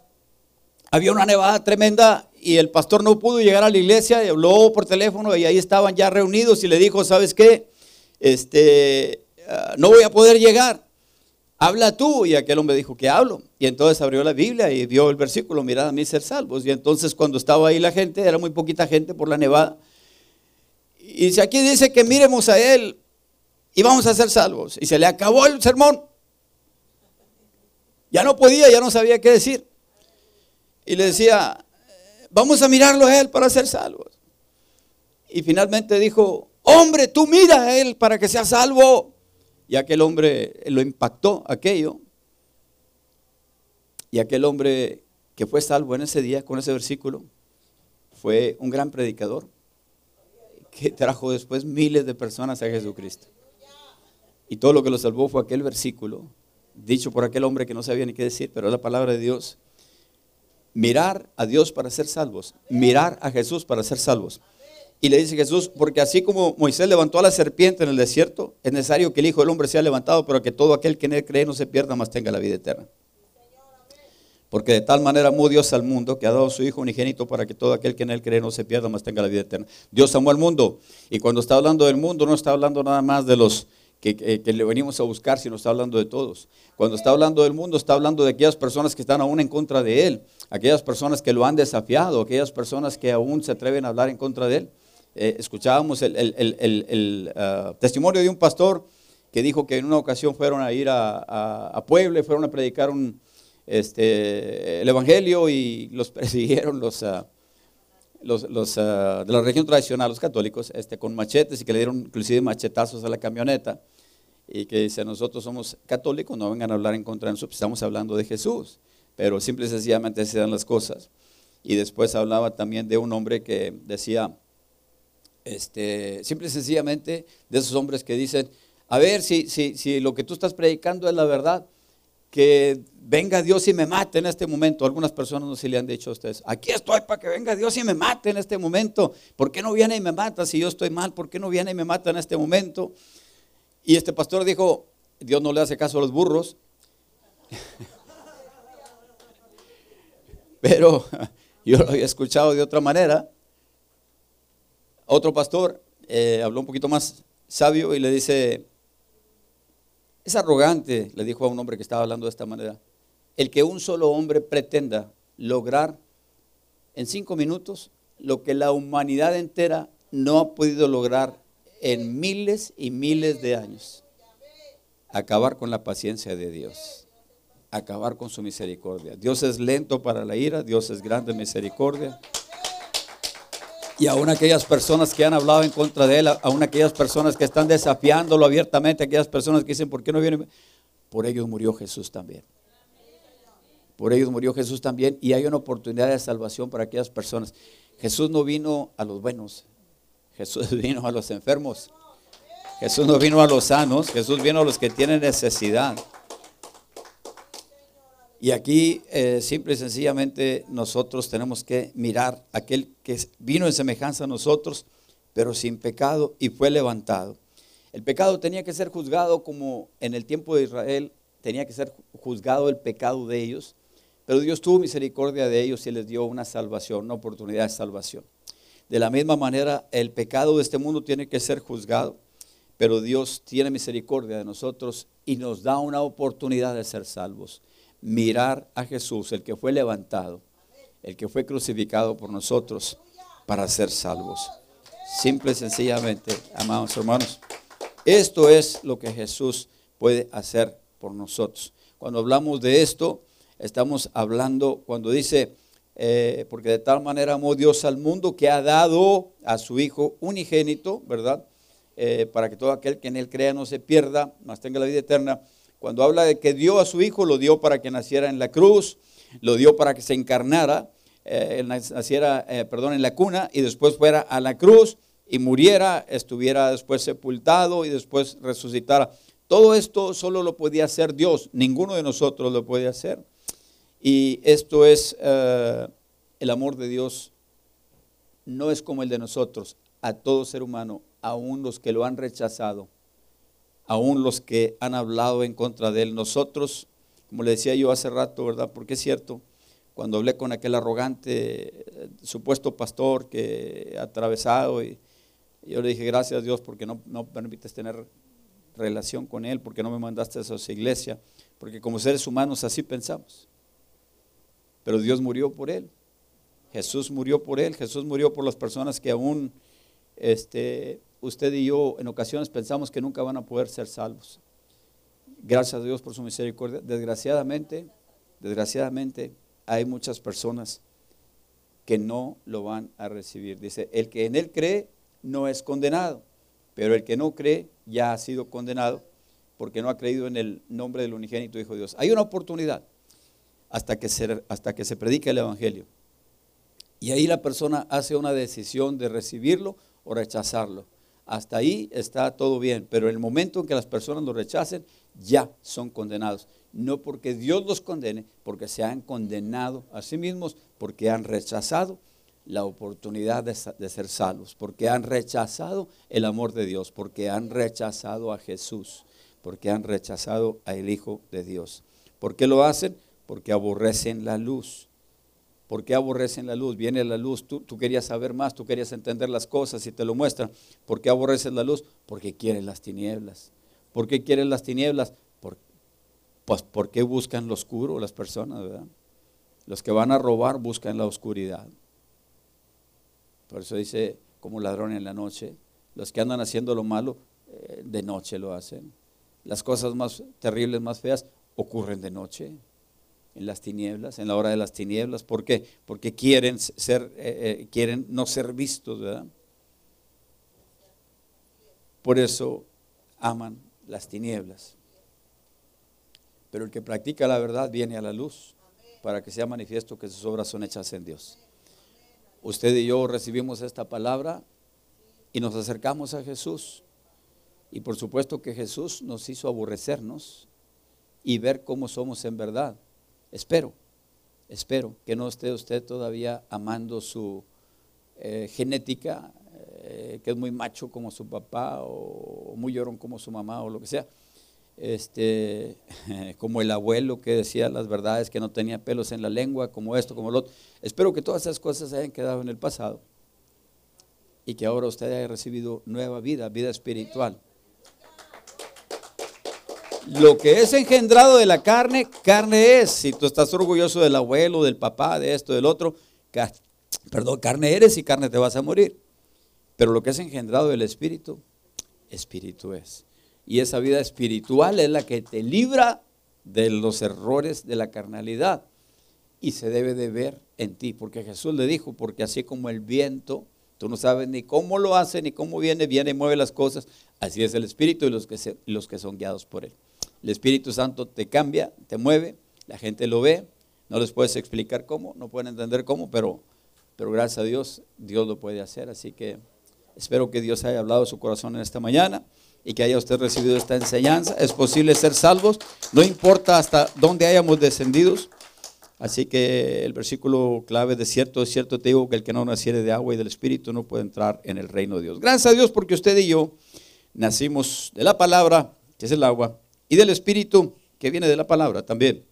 había una nevada tremenda y el pastor no pudo llegar a la iglesia, y habló por teléfono y ahí estaban ya reunidos y le dijo, ¿sabes qué? Este, ah, no voy a poder llegar habla tú. Y aquel hombre dijo, ¿qué hablo? Y entonces abrió la Biblia y vio el versículo, mirad a mí ser salvos. Y entonces cuando estaba ahí la gente, era muy poquita gente por la nevada. Y si aquí dice que miremos a él y vamos a ser salvos. Y se le acabó el sermón. Ya no podía, ya no sabía qué decir. Y le decía, vamos a mirarlo a él para ser salvos. Y finalmente dijo, hombre, tú mira a él para que sea salvo. Y aquel hombre lo impactó aquello. Y aquel hombre que fue salvo en ese día con ese versículo fue un gran predicador que trajo después miles de personas a Jesucristo. Y todo lo que lo salvó fue aquel versículo, dicho por aquel hombre que no sabía ni qué decir, pero es la palabra de Dios. Mirar a Dios para ser salvos, mirar a Jesús para ser salvos. Y le dice Jesús, porque así como Moisés levantó a la serpiente en el desierto, es necesario que el Hijo del Hombre sea levantado, pero que todo aquel que en él cree no se pierda, más tenga la vida eterna. Porque de tal manera amó Dios al mundo que ha dado su Hijo unigénito para que todo aquel que en él cree no se pierda, más tenga la vida eterna. Dios amó al mundo. Y cuando está hablando del mundo, no está hablando nada más de los que, le venimos a buscar si no está hablando de todos. Cuando está hablando del mundo, está hablando de aquellas personas que están aún en contra de Él, aquellas personas que lo han desafiado, aquellas personas que aún se atreven a hablar en contra de Él. Eh, escuchábamos el, ah, testimonio de un pastor que dijo que en una ocasión fueron a ir a, Puebla y fueron a predicar un, este, el Evangelio y los persiguieron los... Ah, ah, de la región tradicional, los católicos, este, con machetes y que le dieron inclusive machetazos a la camioneta y que dice, nosotros somos católicos, no vengan a hablar en contra de nosotros, estamos hablando de Jesús, pero simple y sencillamente se dan las cosas. Y después hablaba también de un hombre que decía, este, simple y sencillamente, de esos hombres que dicen, a ver si, si, si lo que tú estás predicando es la verdad, que venga Dios y me mate en este momento. Algunas personas no se le han dicho a ustedes, aquí estoy para que venga Dios y me mate en este momento. ¿Por qué no viene y me mata si yo estoy mal? ¿Por qué no viene y me mata en este momento? Y este pastor dijo, Dios no le hace caso a los burros. Pero yo lo había escuchado de otra manera. Otro pastor eh, habló un poquito más sabio y le dice, es arrogante, le dijo a un hombre que estaba hablando de esta manera, el que un solo hombre pretenda lograr en cinco minutos lo que la humanidad entera no ha podido lograr en miles y miles de años. Acabar con la paciencia de Dios. Acabar con su misericordia. Dios es lento para la ira, Dios es grande en misericordia. Y aún aquellas personas que han hablado en contra de él, aún aquellas personas que están desafiándolo abiertamente, aquellas personas que dicen, ¿por qué no viene? Por ellos murió Jesús también. Por ellos murió Jesús también y hay una oportunidad de salvación para aquellas personas. Jesús no vino a los buenos, Jesús vino a los enfermos. Jesús no vino a los sanos, Jesús vino a los que tienen necesidad. Y aquí, eh, simple y sencillamente, nosotros tenemos que mirar aquel que vino en semejanza a nosotros, pero sin pecado y fue levantado. El pecado tenía que ser juzgado como en el tiempo de Israel, tenía que ser juzgado el pecado de ellos, pero Dios tuvo misericordia de ellos y les dio una salvación, una oportunidad de salvación. De la misma manera, el pecado de este mundo tiene que ser juzgado, pero Dios tiene misericordia de nosotros y nos da una oportunidad de ser salvos mirar a Jesús, el que fue levantado, el que fue crucificado por nosotros para ser salvos. Simple y sencillamente, amados hermanos, esto es lo que Jesús puede hacer por nosotros. Cuando hablamos de esto, estamos hablando, cuando dice, eh, porque de tal manera amó Dios al mundo que ha dado a su Hijo unigénito, ¿verdad? Eh, para que todo aquel que en él crea no se pierda, mas tenga la vida eterna. Cuando habla de que dio a su hijo, lo dio para que naciera en la cruz, lo dio para que se encarnara, eh, naciera, eh, perdón, en la cuna y después fuera a la cruz y muriera, estuviera después sepultado y después resucitara. Todo esto solo lo podía hacer Dios, ninguno de nosotros lo puede hacer. Y esto es eh, el amor de Dios, no es como el de nosotros, a todo ser humano, aún los que lo han rechazado aún los que han hablado en contra de él. Nosotros, como le decía yo hace rato, ¿verdad? Porque es cierto, cuando hablé con aquel arrogante eh, supuesto pastor que ha atravesado y yo le dije gracias a Dios porque no, no permites tener relación con él, porque no me mandaste a esa iglesia, porque como seres humanos así pensamos. Pero Dios murió por él. Jesús murió por él, Jesús murió por las personas que aún este, usted y yo en ocasiones pensamos que nunca van a poder ser salvos. Gracias a Dios por su misericordia. Desgraciadamente, desgraciadamente hay muchas personas que no lo van a recibir. Dice, el que en él cree no es condenado, pero el que no cree ya ha sido condenado porque no ha creído en el nombre del unigénito Hijo de Dios. Hay una oportunidad hasta que se, hasta que se predique el Evangelio. Y ahí la persona hace una decisión de recibirlo o rechazarlo hasta ahí está todo bien, pero en el momento en que las personas lo rechacen, ya son condenados. No porque Dios los condene, porque se han condenado a sí mismos, porque han rechazado la oportunidad de, ser salvos, porque han rechazado el amor de Dios, porque han rechazado a Jesús, porque han rechazado al Hijo de Dios. ¿Por qué lo hacen? Porque aborrecen la luz. ¿Por qué aborrecen la luz? Viene la luz, tú, querías saber más, tú querías entender las cosas y te lo muestran. ¿Por qué aborrecen la luz? Porque quieren las tinieblas. ¿Por qué quieren las tinieblas? Por, pues porque buscan lo oscuro las personas, ¿verdad? Los que van a robar buscan la oscuridad. Por eso dice, como ladrón en la noche, los que andan haciendo lo malo, eh, de noche lo hacen. Las cosas más terribles, más feas, ocurren de noche, en las tinieblas, en la hora de las tinieblas. ¿Por qué? Porque quieren, ser, eh, eh, quieren no ser vistos, ¿verdad? Por eso aman las tinieblas. Pero el que practica la verdad viene a la luz para que sea manifiesto que sus obras son hechas en Dios. Usted y yo recibimos esta palabra y nos acercamos a Jesús. Y por supuesto que Jesús nos hizo aborrecernos y ver cómo somos en verdad. Espero, espero que no esté usted todavía amando su eh, genética, eh, que es muy macho como su papá o muy llorón como su mamá o lo que sea. Este, como el abuelo que decía las verdades, que no tenía pelos en la lengua, como esto, como lo otro. Espero que todas esas cosas hayan quedado en el pasado y que ahora usted haya recibido nueva vida, vida espiritual. Lo que es engendrado de la carne, carne es. Si tú estás orgulloso del abuelo, del papá, de esto, del otro, perdón, carne eres y carne te vas a morir. Pero lo que es engendrado del espíritu, espíritu es. Y esa vida espiritual es la que te libra de los errores de la carnalidad. Y se debe de ver en ti, porque Jesús le dijo, porque así como el viento, tú no sabes ni cómo lo hace, ni cómo viene, viene y mueve las cosas, así es el Espíritu y los que, los que son guiados por él. El Espíritu Santo te cambia, te mueve, la gente lo ve, no les puedes explicar cómo, no pueden entender cómo, pero, pero gracias a Dios, Dios lo puede hacer. Así que espero que Dios haya hablado a su corazón en esta mañana y que haya usted recibido esta enseñanza. Es posible ser salvos, no importa hasta dónde hayamos descendido. Así que el versículo clave de cierto, es cierto, te digo que el que no naciere de agua y del Espíritu no puede entrar en el reino de Dios. Gracias a Dios porque usted y yo nacimos de la palabra, que es el agua, y del Espíritu que viene de la palabra también.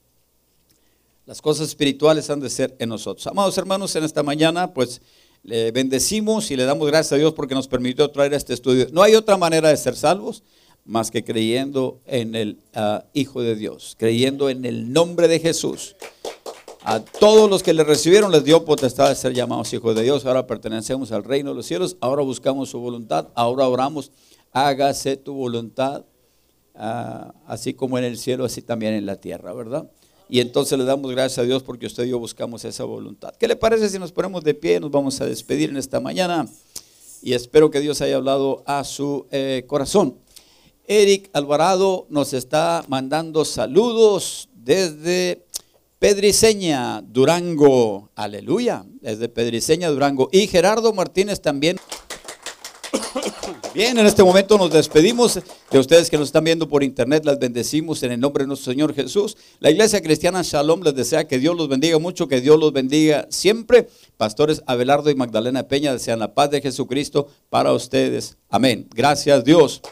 Las cosas espirituales han de ser en nosotros. Amados hermanos, en esta mañana pues le bendecimos y le damos gracias a Dios porque nos permitió traer este estudio. No hay otra manera de ser salvos más que creyendo en el ah, Hijo de Dios, creyendo en el nombre de Jesús. A todos los que le recibieron les dio potestad de ser llamados hijos de Dios. Ahora pertenecemos al reino de los cielos. Ahora buscamos su voluntad. Ahora oramos. Hágase tu voluntad Ah, así como en el cielo, así también en la tierra, ¿verdad? Y entonces le damos gracias a Dios porque usted y yo buscamos esa voluntad. ¿Qué le parece si nos ponemos de pie? Nos vamos a despedir en esta mañana y espero que Dios haya hablado a su eh, corazón. Eric Alvarado nos está mandando saludos desde Pedriseña, Durango. Aleluya, desde Pedriseña, Durango. Y Gerardo Martínez también. Bien, en este momento nos despedimos de ustedes que nos están viendo por internet. Las bendecimos en el nombre de nuestro Señor Jesús. La iglesia cristiana Shalom les desea que Dios los bendiga mucho, que Dios los bendiga siempre. Pastores Abelardo y Magdalena Peña desean la paz de Jesucristo para ustedes. Amén. Gracias Dios.